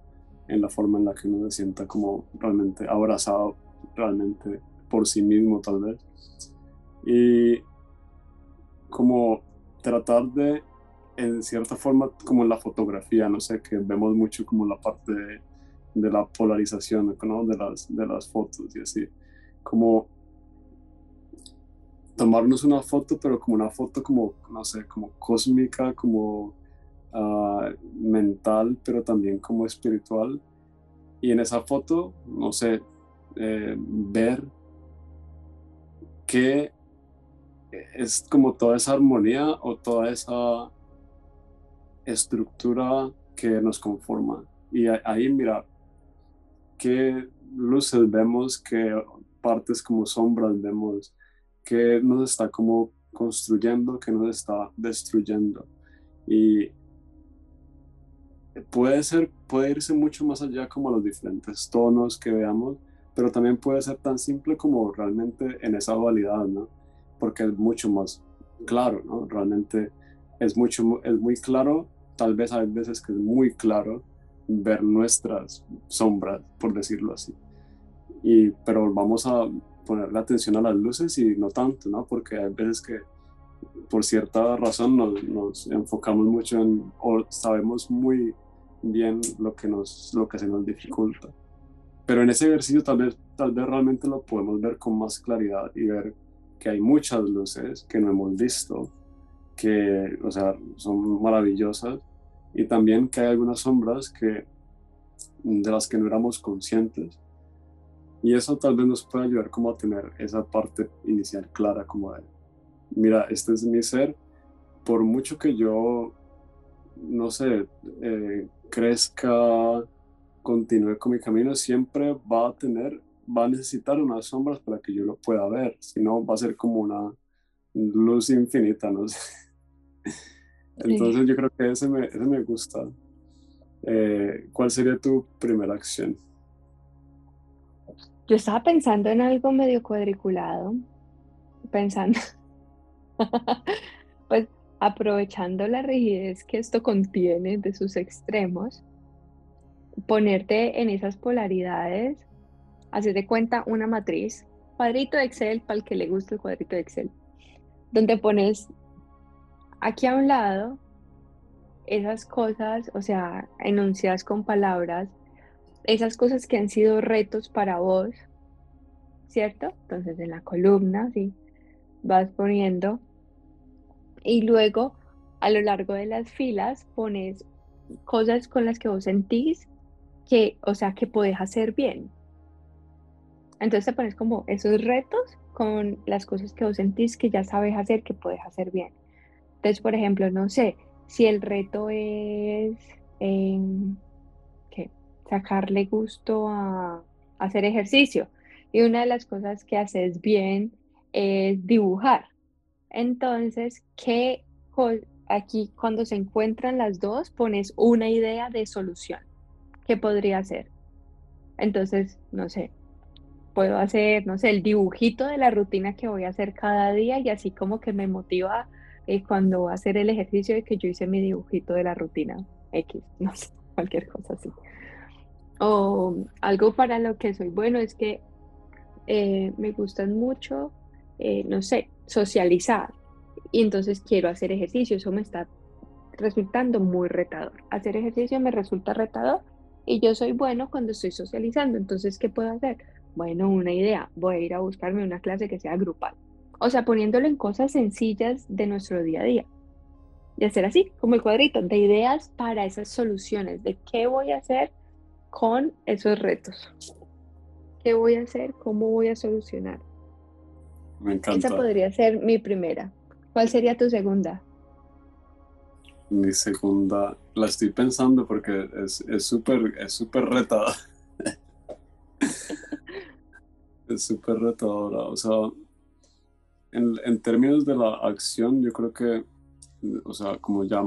en la forma en la que uno se sienta como realmente abrazado, realmente por sí mismo tal vez. Y como tratar de en cierta forma como en la fotografía, no sé, que vemos mucho como la parte de, la polarización. De las, de las fotos y así. Como tomarnos una foto, pero como una foto como, no sé, como cósmica, como ah, mental, pero también como espiritual. Y en esa foto, no sé, eh, ver qué es como toda esa armonía o toda esa estructura que nos conforma. Y ahí mira qué luces vemos, qué partes como sombras vemos, qué nos está como construyendo, qué nos está destruyendo. Y puede ser, puede irse mucho más allá como los diferentes tonos que veamos, pero también puede ser tan simple como realmente en esa dualidad, ¿no? Porque es mucho más claro, ¿no? Realmente es, mucho, es muy claro, tal vez hay veces que es muy claro ver nuestras sombras, por decirlo así. y, pero vamos a ponerle atención a las luces y no tanto, ¿no? Porque hay veces que por cierta razón nos, nos enfocamos mucho en, o sabemos muy bien lo que, nos, lo que se nos dificulta. Pero en ese ejercicio tal vez, tal vez realmente lo podemos ver con más claridad y ver que hay muchas luces que no hemos visto, que, o sea, son maravillosas, y también que hay algunas sombras que, de las que no éramos conscientes. Y eso tal vez nos puede ayudar como a tener esa parte inicial clara, como de, mira, este es mi ser, por mucho que yo, no sé, eh, crezca, continúe con mi camino, siempre va a tener, va a necesitar unas sombras para que yo lo pueda ver, si no va a ser como una luz infinita, no sé. Entonces yo creo que ese me, ese me gusta. Eh, ¿Cuál sería tu primera acción? Yo estaba pensando en algo medio cuadriculado, pensando, pues aprovechando la rigidez que esto contiene de sus extremos, ponerte en esas polaridades, hacer de cuenta una matriz, cuadrito de Excel, para el que le guste el cuadrito de Excel, donde pones aquí a un lado esas cosas, o sea, enunciadas con palabras, esas cosas que han sido retos para vos, ¿cierto? Entonces en la columna, sí, vas poniendo y luego a lo largo de las filas pones cosas con las que vos sentís que, o sea, que podés hacer bien. Entonces te pones como esos retos con las cosas que vos sentís que ya sabes hacer, que puedes hacer bien. Entonces, por ejemplo, no sé, si el reto es em, sacarle gusto a, hacer ejercicio y una de las cosas que haces bien es dibujar. Entonces, ¿qué aquí cuando se encuentran las dos pones una idea de solución? ¿Qué podría ser? Entonces, no sé, puedo hacer, no sé, el dibujito de la rutina que voy a hacer cada día y así como que me motiva eh, cuando voy a hacer el ejercicio de que yo hice mi dibujito de la rutina X, no sé, cualquier cosa así. O algo para lo que soy bueno es que eh, me gustan mucho, eh, no sé, socializar. Y entonces quiero hacer ejercicio, eso me está resultando muy retador. Hacer ejercicio me resulta retador y yo soy bueno cuando estoy socializando. Entonces, ¿qué puedo hacer? Bueno, una idea, voy a ir a buscarme una clase que sea grupal. O sea, poniéndolo en cosas sencillas de nuestro día a día. Y hacer así, como el cuadrito, de ideas para esas soluciones, de qué voy a hacer con esos retos. ¿Qué voy a hacer? ¿Cómo voy a solucionar? Me encanta. Esa podría ser mi primera. ¿Cuál sería tu segunda? Mi segunda, la estoy pensando porque es súper es súper retada. es súper retadora. O sea, en, términos de la acción, yo creo que, o sea, como ya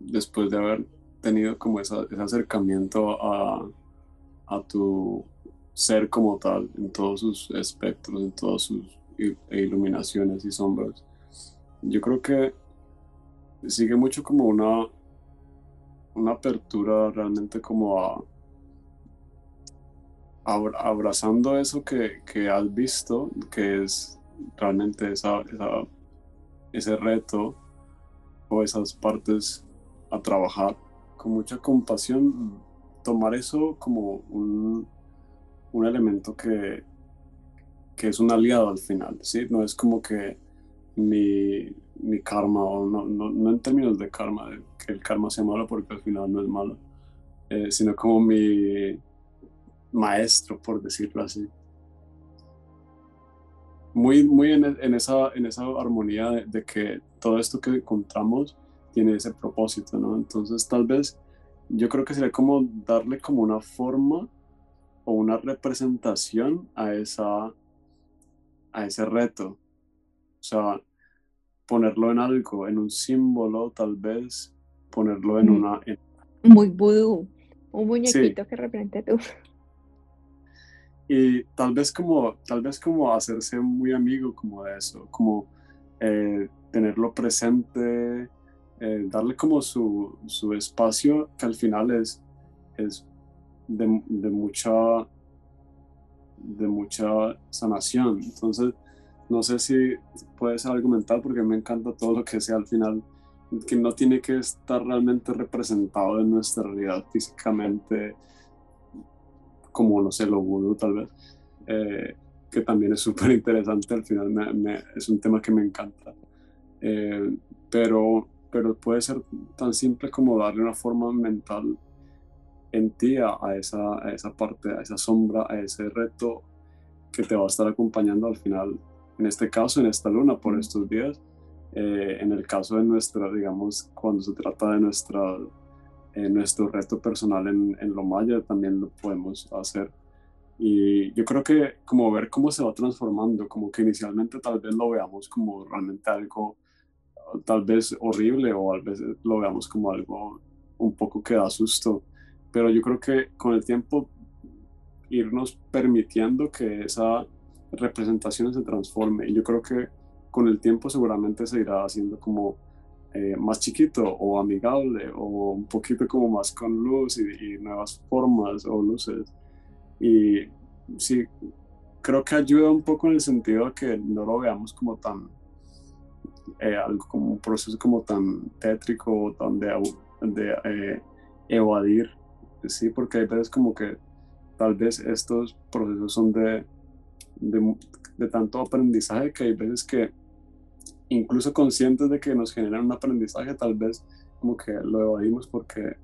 después de haber tenido como ese acercamiento a, a tu ser como tal, en todos sus espectros, en todas sus iluminaciones y sombras, yo creo que sigue mucho como una, una apertura realmente como a, abrazando eso que, que, has visto, que es realmente esa, ese reto o esas partes a trabajar con mucha compasión, tomar eso como un, un elemento que, que es un aliado al final, ¿sí? No es como que mi, mi karma, o no, no, no, en términos de karma, que el karma sea malo porque al final no es malo, eh, sino como mi maestro, por decirlo así muy, muy en, en, esa, en esa armonía de, que todo esto que encontramos tiene ese propósito, ¿no? Entonces tal vez yo creo que sería como darle como una forma o una representación a, esa, a ese reto. O sea, ponerlo en algo, en un símbolo tal vez, ponerlo en una... Muy vudú, un muñequito que represente tú y tal vez como, tal vez como hacerse muy amigo como de eso, como eh, tenerlo presente, eh, darle como su, su, espacio que al final es, es de, de, mucha, de mucha sanación. Entonces, no sé si puede ser argumental porque me encanta todo lo que sea al final, que no tiene que estar realmente representado en nuestra realidad físicamente, como, no sé, lo vudú tal vez, eh, que también es súper interesante, al final es un tema que me encanta. Eh, pero, pero puede ser tan simple como darle una forma mental en ti a, esa, a esa parte, a esa sombra, a ese reto que te va a estar acompañando al final, en este caso, en esta luna, por estos días. Eh, en el caso de nuestra, digamos, cuando se trata de nuestra, eh, nuestro reto personal en, en lo maya, también lo podemos hacer. Y yo creo que como ver cómo se va transformando, como que inicialmente tal vez lo veamos como realmente algo tal vez horrible o a veces lo veamos como algo un poco que da susto pero yo creo que con el tiempo irnos permitiendo que esa representación se transforme y yo creo que con el tiempo seguramente se irá haciendo como eh, más chiquito o amigable o un poquito como más con luz y, nuevas formas o luces. Y sí creo que ayuda un poco en el sentido de que no lo veamos como tan eh, algo como un proceso como tan tétrico o tan de, de eh, evadir sí, porque hay veces como que tal vez estos procesos son de, de, tanto aprendizaje que hay veces que incluso conscientes de que nos generan un aprendizaje, tal vez como que lo evadimos porque...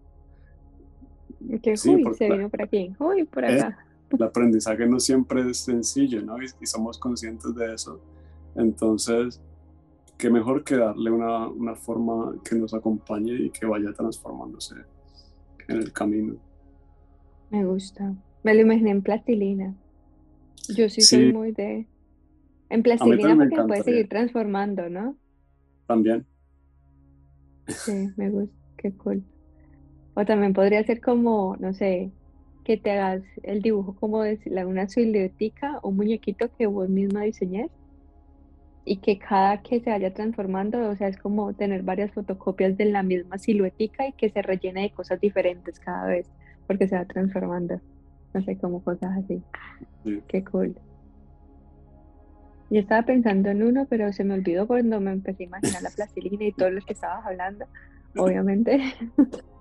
Que sí, uy, se vino por aquí, uy, por acá. el aprendizaje no siempre es sencillo, ¿no? Y, somos conscientes de eso. Entonces, qué mejor que darle una, una forma que nos acompañe y que vaya transformándose en el camino. Me gusta. Me lo imaginé en plastilina. Yo sí, soy muy de... En plastilina porque puede seguir transformando, ¿no? También. Sí, me gusta. Qué cool. O también podría ser como, no sé, que te hagas el dibujo como de una siluetica, un muñequito que vos misma diseñes y que cada que se vaya transformando, o sea, es como tener varias fotocopias de la misma siluetica y que se rellene de cosas diferentes cada vez porque se va transformando. No sé, como cosas así. Qué cool. Yo estaba pensando en uno, pero se me olvidó cuando me empecé a imaginar la plastilina y todo lo que estabas hablando, obviamente.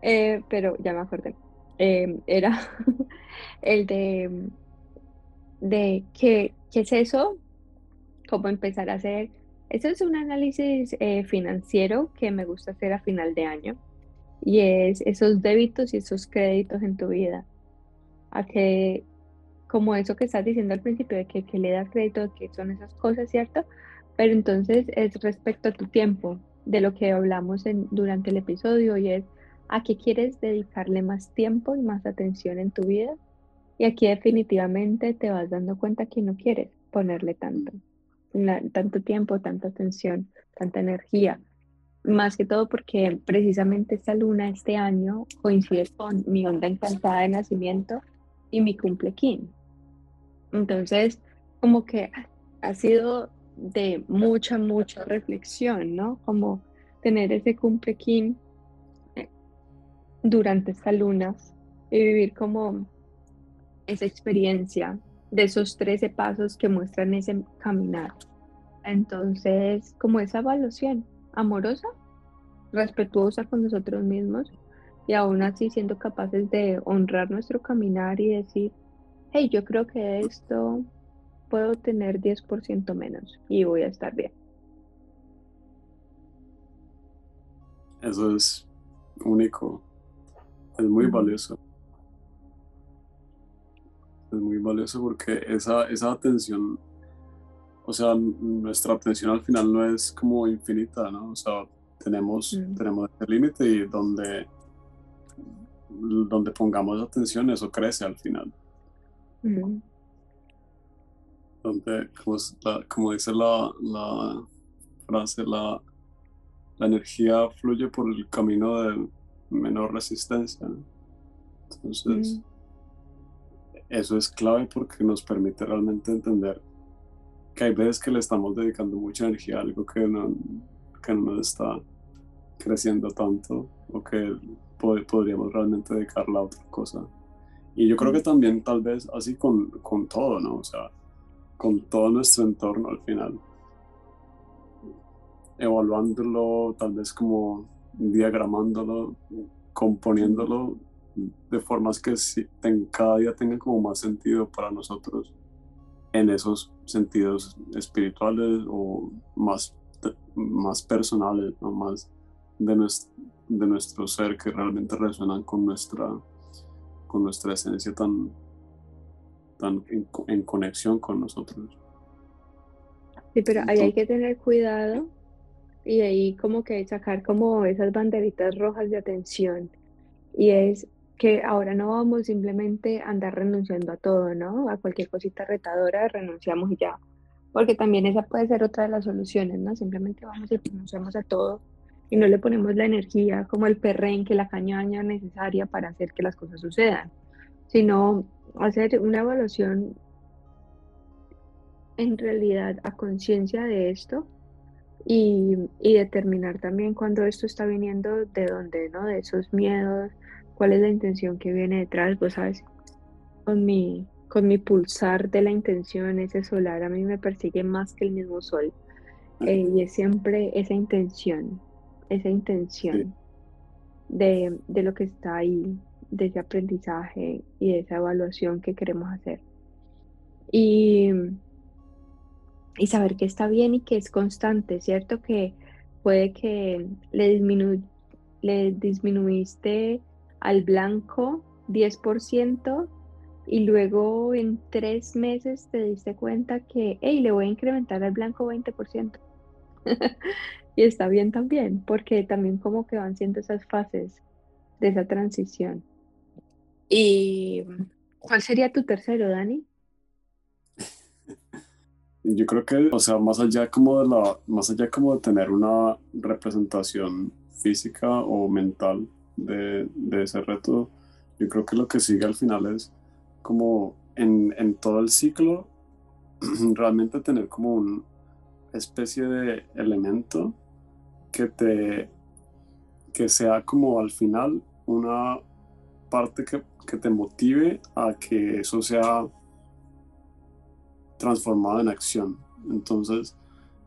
Eh, pero ya me acordé. Eh, era el de, de qué, qué es eso, cómo empezar a hacer. Eso es un análisis eh, financiero que me gusta hacer a final de año y es esos débitos y esos créditos en tu vida. A que, como eso que estás diciendo al principio, de que, le das crédito, que son esas cosas, ¿cierto? Pero entonces es respecto a tu tiempo, de lo que hablamos en, durante el episodio, y es a qué quieres dedicarle más tiempo y más atención en tu vida. Y aquí definitivamente te vas dando cuenta que no quieres ponerle tanto, tanto tiempo, tanta atención, tanta energía más que todo porque precisamente esta luna este año coincide con mi onda encantada de nacimiento y mi cumplequín. Entonces, como que ha sido de mucha, mucha reflexión, ¿no? Como tener ese cumplequín eh, durante esta luna y vivir como esa experiencia de esos 13 pasos que muestran ese caminar. Entonces, como esa evaluación amorosa, respetuosa con nosotros mismos y aún así siendo capaces de honrar nuestro caminar y decir, hey, yo creo que esto puedo tener 10% menos y voy a estar bien. Eso es único, es muy valioso. Es muy valioso porque esa, esa atención o sea, nuestra atención al final no es como infinita, ¿no? O sea, tenemos, mm. tenemos este límite y donde, donde pongamos atención eso crece al final. Donde, como, como dice la, la frase, la, la, energía fluye por el camino de menor resistencia. Entonces, mm. eso es clave porque nos permite realmente entender que hay veces que le estamos dedicando mucha energía a algo que no, que no nos está creciendo tanto o que podríamos realmente dedicarla a otra cosa. Y yo creo que también tal vez así con, con todo, ¿no? O sea, con todo nuestro entorno al final. Evaluándolo, tal vez como diagramándolo, componiéndolo de formas que cada día tengan como más sentido para nosotros en esos sentidos espirituales o más, más personales, ¿no? más de nuestro, de nuestro ser que realmente resuenan con nuestra, con nuestra esencia tan, tan en, conexión con nosotros. Sí, pero ahí hay que tener cuidado y ahí como que sacar como esas banderitas rojas de atención. Y es que ahora no vamos simplemente a andar renunciando a todo, ¿no? A cualquier cosita retadora renunciamos y ya. Porque también esa puede ser otra de las soluciones, ¿no? Simplemente vamos y renunciamos a todo y no le ponemos la energía como el perrenque, la cañaña necesaria para hacer que las cosas sucedan, sino hacer una evaluación en realidad a conciencia de esto y, y, determinar también cuando esto está viniendo, de dónde, ¿no? De esos miedos, cuál es la intención que viene detrás, vos sabes, con mi, con mi pulsar de la intención, ese solar a mí me persigue más que el mismo sol. Eh, y es siempre esa intención, esa intención de, de, lo que está ahí, de ese aprendizaje y de esa evaluación que queremos hacer. Y, y saber que está bien y que es constante, ¿cierto? Que puede que le, disminu le disminuiste al blanco 10% y luego en tres meses te diste cuenta que, hey, le voy a incrementar al blanco 20%. y está bien también, porque también como que van siendo esas fases de esa transición. ¿Y cuál sería tu tercero, Dani? Yo creo que, o sea, más allá como de la, más allá como de tener una representación física o mental de, ese reto, yo creo que lo que sigue al final es como en, en todo el ciclo, realmente tener como una especie de elemento que te que sea como al final una parte que, que te motive a que eso sea transformado en acción. Entonces,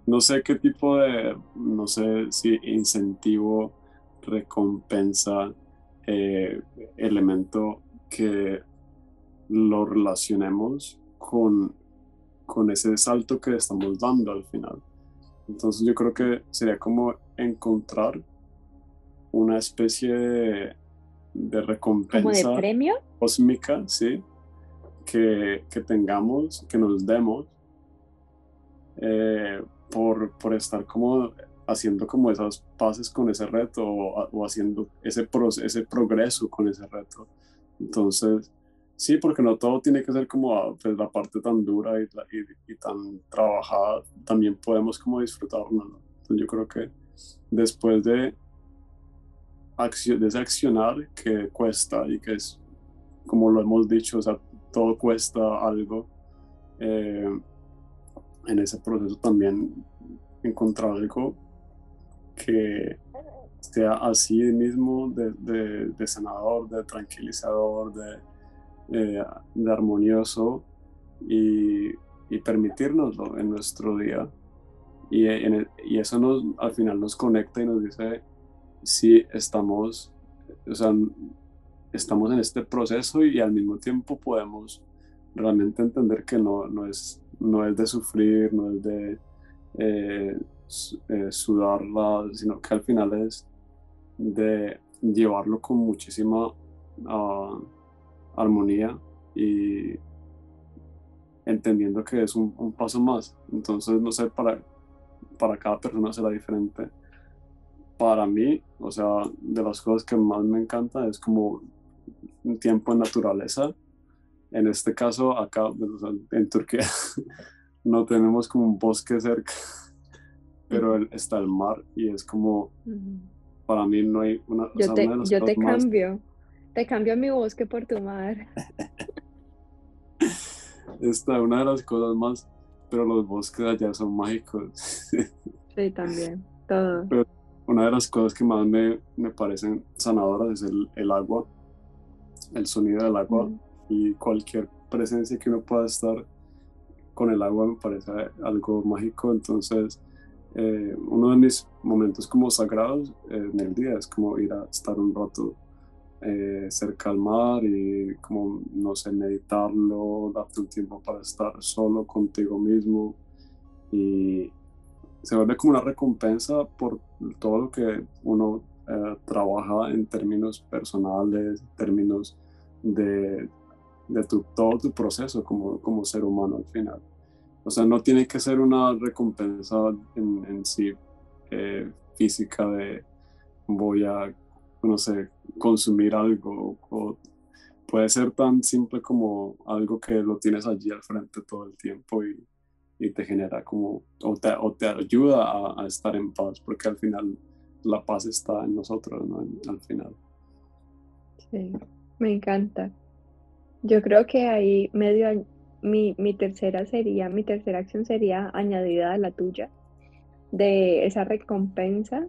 no sé qué tipo de, no sé si incentivo recompensa, eh, elemento que lo relacionemos con, con ese salto que estamos dando al final. Entonces yo creo que sería como encontrar una especie de, recompensa de premio? cósmica, sí, que, que tengamos, que nos demos eh, por, por estar como haciendo como esas pases con ese reto o, haciendo ese, ese progreso con ese reto. Entonces, sí, porque no todo tiene que ser como ah, pues, la parte tan dura y, y, tan trabajada, también podemos como disfrutarlo. Entonces, yo creo que después de, de ese accionar que cuesta y que es, como lo hemos dicho, todo cuesta algo, eh, en ese proceso también encontrar algo que sea así mismo de, de, sanador, de tranquilizador, de, eh, armonioso y, permitirnoslo en nuestro día. Y, y eso nos, al final nos conecta y nos dice si estamos, o sea, estamos en este proceso y al mismo tiempo podemos realmente entender que no, no, es, no es de sufrir, no es de eh, eh, sudarla, sino que al final es de llevarlo con muchísima ah, armonía y entendiendo que es un, paso más. Entonces, no sé, para, para cada persona será diferente. Para mí, o sea, de las cosas que más me encanta es como un tiempo en naturaleza. En este caso, acá en Turquía, no tenemos como un bosque cerca pero está el mar y es como, para mí no hay una... Yo te, yo te cambio, te cambio mi bosque por tu mar. Esta una de las cosas más, pero los bosques allá son mágicos. sí, también, todo. Pero una de las cosas que más me, me parecen sanadoras es el, el, agua, el sonido del agua y cualquier presencia que uno pueda estar con el agua me parece algo mágico. Entonces, eh, uno de mis momentos como sagrados en el día es como ir a estar un rato eh, cerca al mar y como, no sé, meditarlo, darte un tiempo para estar solo contigo mismo y se vuelve como una recompensa por todo lo que uno eh, trabaja en términos personales, en términos de, de tu, todo tu proceso como, como ser humano al final. O sea, no tiene que ser una recompensa en, en sí eh, física de voy a, no sé, consumir algo. Puede ser tan simple como algo que lo tienes allí al frente todo el tiempo y, y te genera como, o te, o te ayuda a, a, estar en paz, porque al final la paz está en nosotros, ¿no? al final. Sí, me encanta. Yo creo que ahí medio mi, mi tercera sería, mi tercera acción sería añadida a la tuya, de esa recompensa,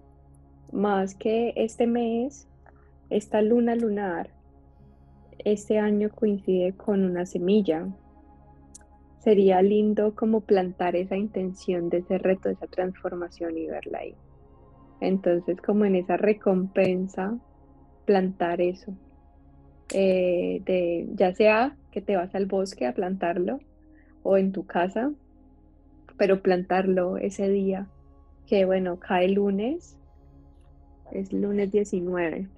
más que este mes, esta luna lunar, este año coincide con una semilla. Sería lindo como plantar esa intención de ese reto, de esa transformación y verla ahí. Entonces, como en esa recompensa, plantar eso. Eh, de ya sea que te vas al bosque a plantarlo o en tu casa, pero plantarlo ese día, que bueno, cae lunes, es lunes 19.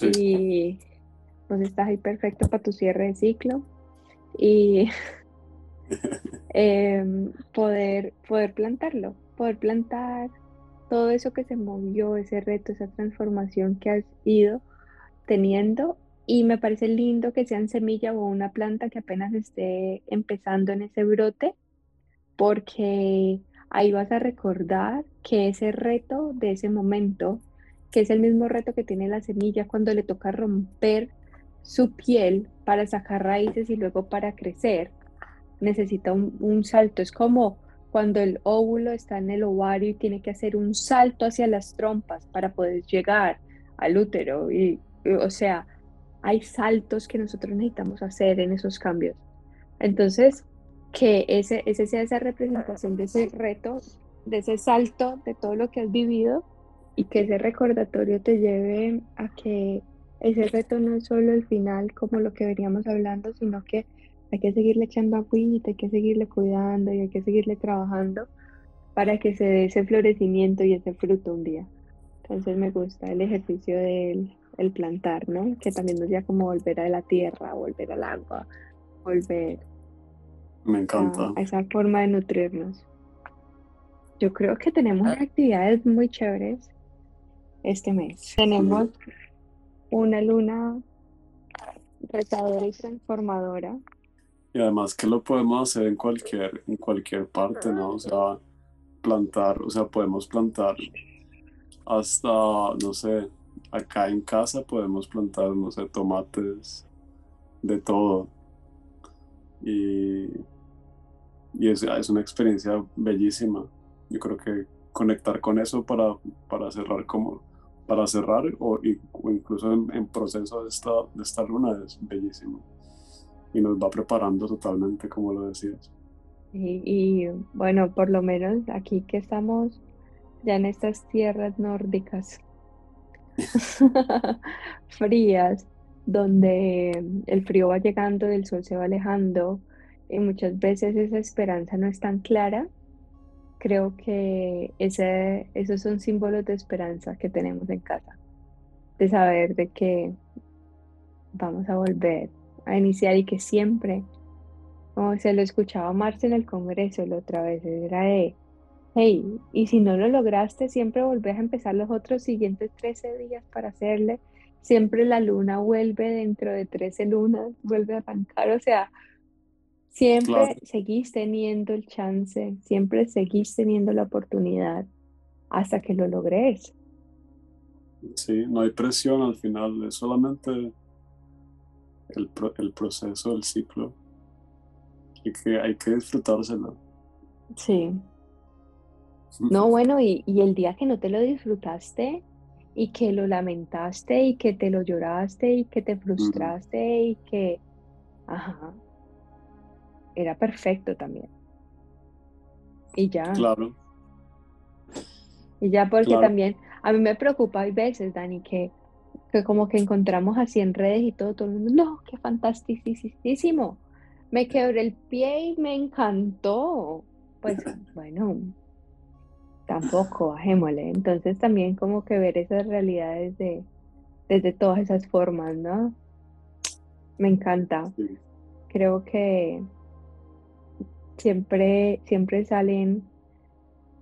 Y pues estás ahí perfecto para tu cierre de ciclo. Y em, poder, poder plantarlo, poder plantar todo eso que se movió, ese reto, esa transformación que has ido teniendo y me parece lindo que sean semilla o una planta que apenas esté empezando en ese brote, porque ahí vas a recordar que ese reto de ese momento, que es el mismo reto que tiene la semilla cuando le toca romper su piel para sacar raíces y luego para crecer, necesita un, salto. Es como cuando el óvulo está en el ovario y tiene que hacer un salto hacia las trompas para poder llegar al útero. Y, o sea, hay saltos que nosotros necesitamos hacer en esos cambios. Entonces, que ese, ese sea esa representación de ese reto, de ese salto, de todo lo que has vivido y que ese recordatorio te lleve a que ese reto no es solo el final como lo que veníamos hablando, sino que hay que seguirle echando agüita, hay que seguirle cuidando y hay que seguirle trabajando para que se dé ese florecimiento y ese fruto un día. Entonces me gusta el ejercicio del el plantar, ¿no? Que también nos lleva como volver a la tierra, volver al agua, volver Me encanta. a esa forma de nutrirnos. Yo creo que tenemos actividades muy chéveres este mes. Tenemos una luna retadora y transformadora. Y además que lo podemos hacer en cualquier, en cualquier parte, ¿no? O sea, plantar, o sea, podemos plantar hasta, no sé, acá en casa podemos plantar, no sé, tomates, de todo. Y, y es, es, una experiencia bellísima. Yo creo que conectar con eso para, para cerrar como para cerrar o, incluso en, proceso de esta, de esta luna es bellísimo y nos va preparando totalmente como lo decías. Y, y bueno, por lo menos aquí que estamos ya en estas tierras nórdicas, frías, donde el frío va llegando, el sol se va alejando y muchas veces esa esperanza no es tan clara. Creo que ese, esos son símbolos de esperanza que tenemos en casa, de saber de que vamos a volver a iniciar y que siempre, como se lo escuchaba Marce en el Congreso la otra vez, era de Hey, y si no lo lograste, siempre volvés a empezar los otros siguientes 13 días para hacerle. Siempre la luna vuelve dentro de 13 lunas, vuelve a arrancar. O sea, siempre seguís teniendo el chance, siempre seguís teniendo la oportunidad hasta que lo logres. Sí, no hay presión al final, es solamente el, el proceso, el ciclo. Y que hay que disfrutárselo. Sí, no, bueno, y, el día que no te lo disfrutaste y que lo lamentaste y que te lo lloraste y que te frustraste y que Ajá. Era perfecto también. Y ya. Claro. Y ya porque Claro. también a mí me preocupa hay veces, Dani, que, que como que encontramos así en redes y todo, todo el mundo, no, qué fantasticísimo. Me quebré el pie y me encantó. Pues bueno, tampoco, bajémosle. Entonces también como que ver esas realidades de, desde todas esas formas, ¿no? Me encanta. Sí. Creo que siempre, siempre salen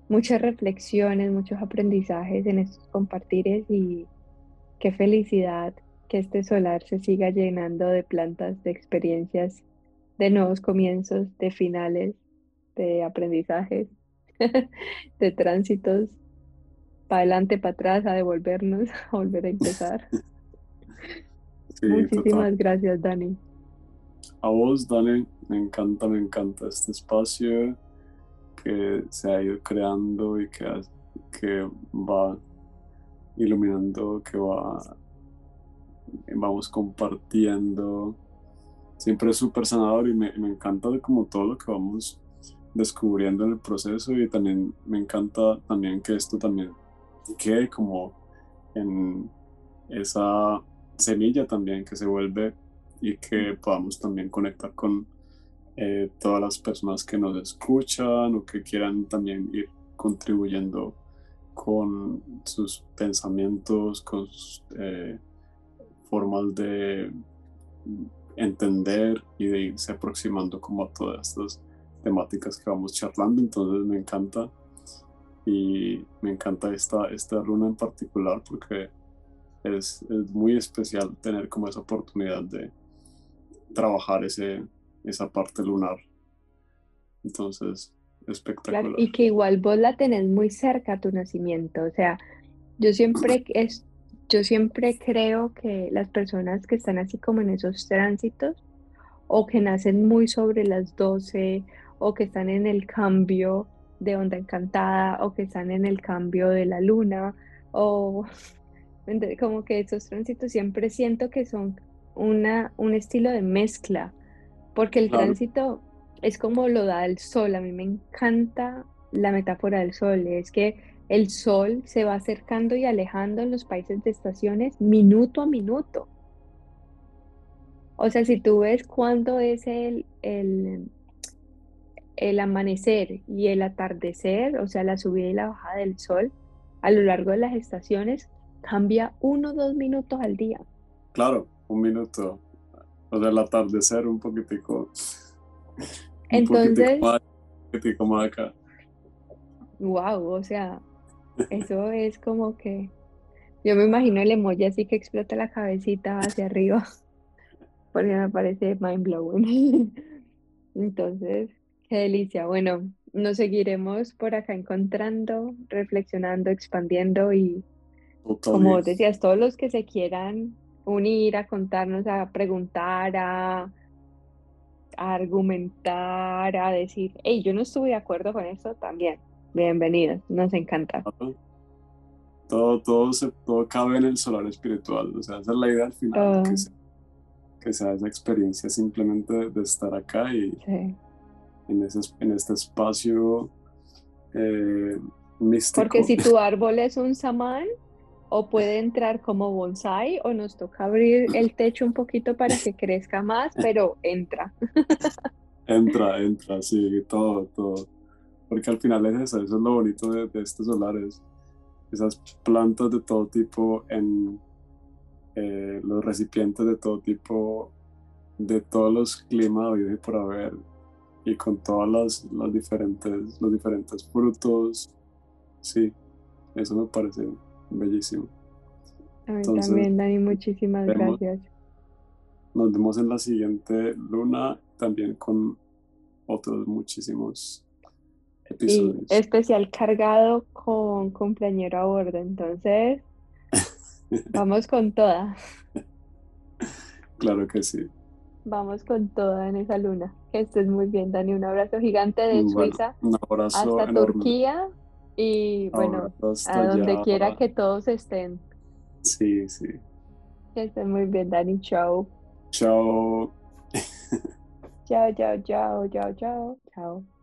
muchas reflexiones, muchos aprendizajes en estos compartires y qué felicidad que este solar se siga llenando de plantas, de experiencias, de nuevos comienzos, de finales, de aprendizajes, de tránsitos, para adelante, para atrás, a devolvernos, a volver a empezar. Sí, Muchísimas total. gracias, Dani. A vos, Dani, me encanta, me encanta este espacio que se ha ido creando y que, que va iluminando, que va, vamos compartiendo. Siempre es súper sanador y me, me encanta como todo lo que vamos descubriendo en el proceso y también me encanta también que esto también quede como en esa semilla también que se vuelve y que podamos también conectar con eh, todas las personas que nos escuchan o que quieran también ir contribuyendo con sus pensamientos, con sus eh, formas de entender y de irse aproximando como a todas estas temáticas que vamos charlando. Entonces me encanta y me encanta esta, esta luna en particular porque es, es muy especial tener como esa oportunidad de trabajar ese, esa parte lunar. Entonces, espectacular. Claro, y que igual vos la tenés muy cerca a tu nacimiento. O sea, yo siempre es, yo siempre creo que las personas que están así como en esos tránsitos, o que nacen muy sobre las 12, o que están en el cambio de onda encantada, o que están en el cambio de la luna, o como que esos tránsitos siempre siento que son una, un estilo de mezcla, porque el Claro. tránsito es como lo da el sol. A mí me encanta la metáfora del sol. Es que el sol se va acercando y alejando en los países de estaciones minuto a minuto. O sea, si tú ves cuándo es el, el, el amanecer y el atardecer, o sea, la subida y la bajada del sol, a lo largo de las estaciones, cambia uno o dos minutos al día. Claro, un minuto. O sea, el atardecer un poquitico. Un Entonces, poquitico más, un poquitico más acá. wow, o sea, eso es como que yo me imagino el emoji así que explota la cabecita hacia arriba, porque me parece mind blowing. Entonces, qué delicia. Bueno, nos seguiremos por acá encontrando, reflexionando, expandiendo y como decías, todos los que se quieran unir a contarnos, a preguntar, a, a argumentar, a decir, hey, yo no estuve de acuerdo con esto, también. Bienvenidos, nos encanta. Todo, todo, se, todo cabe en el solar espiritual. O sea, esa es la idea al final, que, se- que sea esa experiencia simplemente de, de estar acá y Sí. en, ese, en este espacio eh, místico. Porque si tu árbol es un samán, o puede entrar como bonsai, o nos toca abrir el techo un poquito para que crezca más, pero entra. Entra, entra, sí, todo, todo. Porque al final es eso, eso es lo bonito de, de estos solares. Esas plantas de todo tipo en eh, los recipientes de todo tipo, de todos los climas por haber, y con todas las, las diferentes, los diferentes frutos. Sí, eso me parece bellísimo. A mí Entonces, también, Dani, muchísimas vemos- gracias. Nos vemos en la siguiente luna, también con otros muchísimos Y episodios. especial cargado con cumpleañero a bordo, entonces vamos con toda, Claro que sí. vamos con toda en esa luna. Que estés muy bien, Dani. Un abrazo gigante de Bueno, Suiza un abrazo hasta enorme. Turquía y bueno, Abrazo hasta a donde quiera que todos estén. Sí, sí. Que estén muy bien, Dani. Chao. Chao. chao, chao, chao, chao, chao, chao.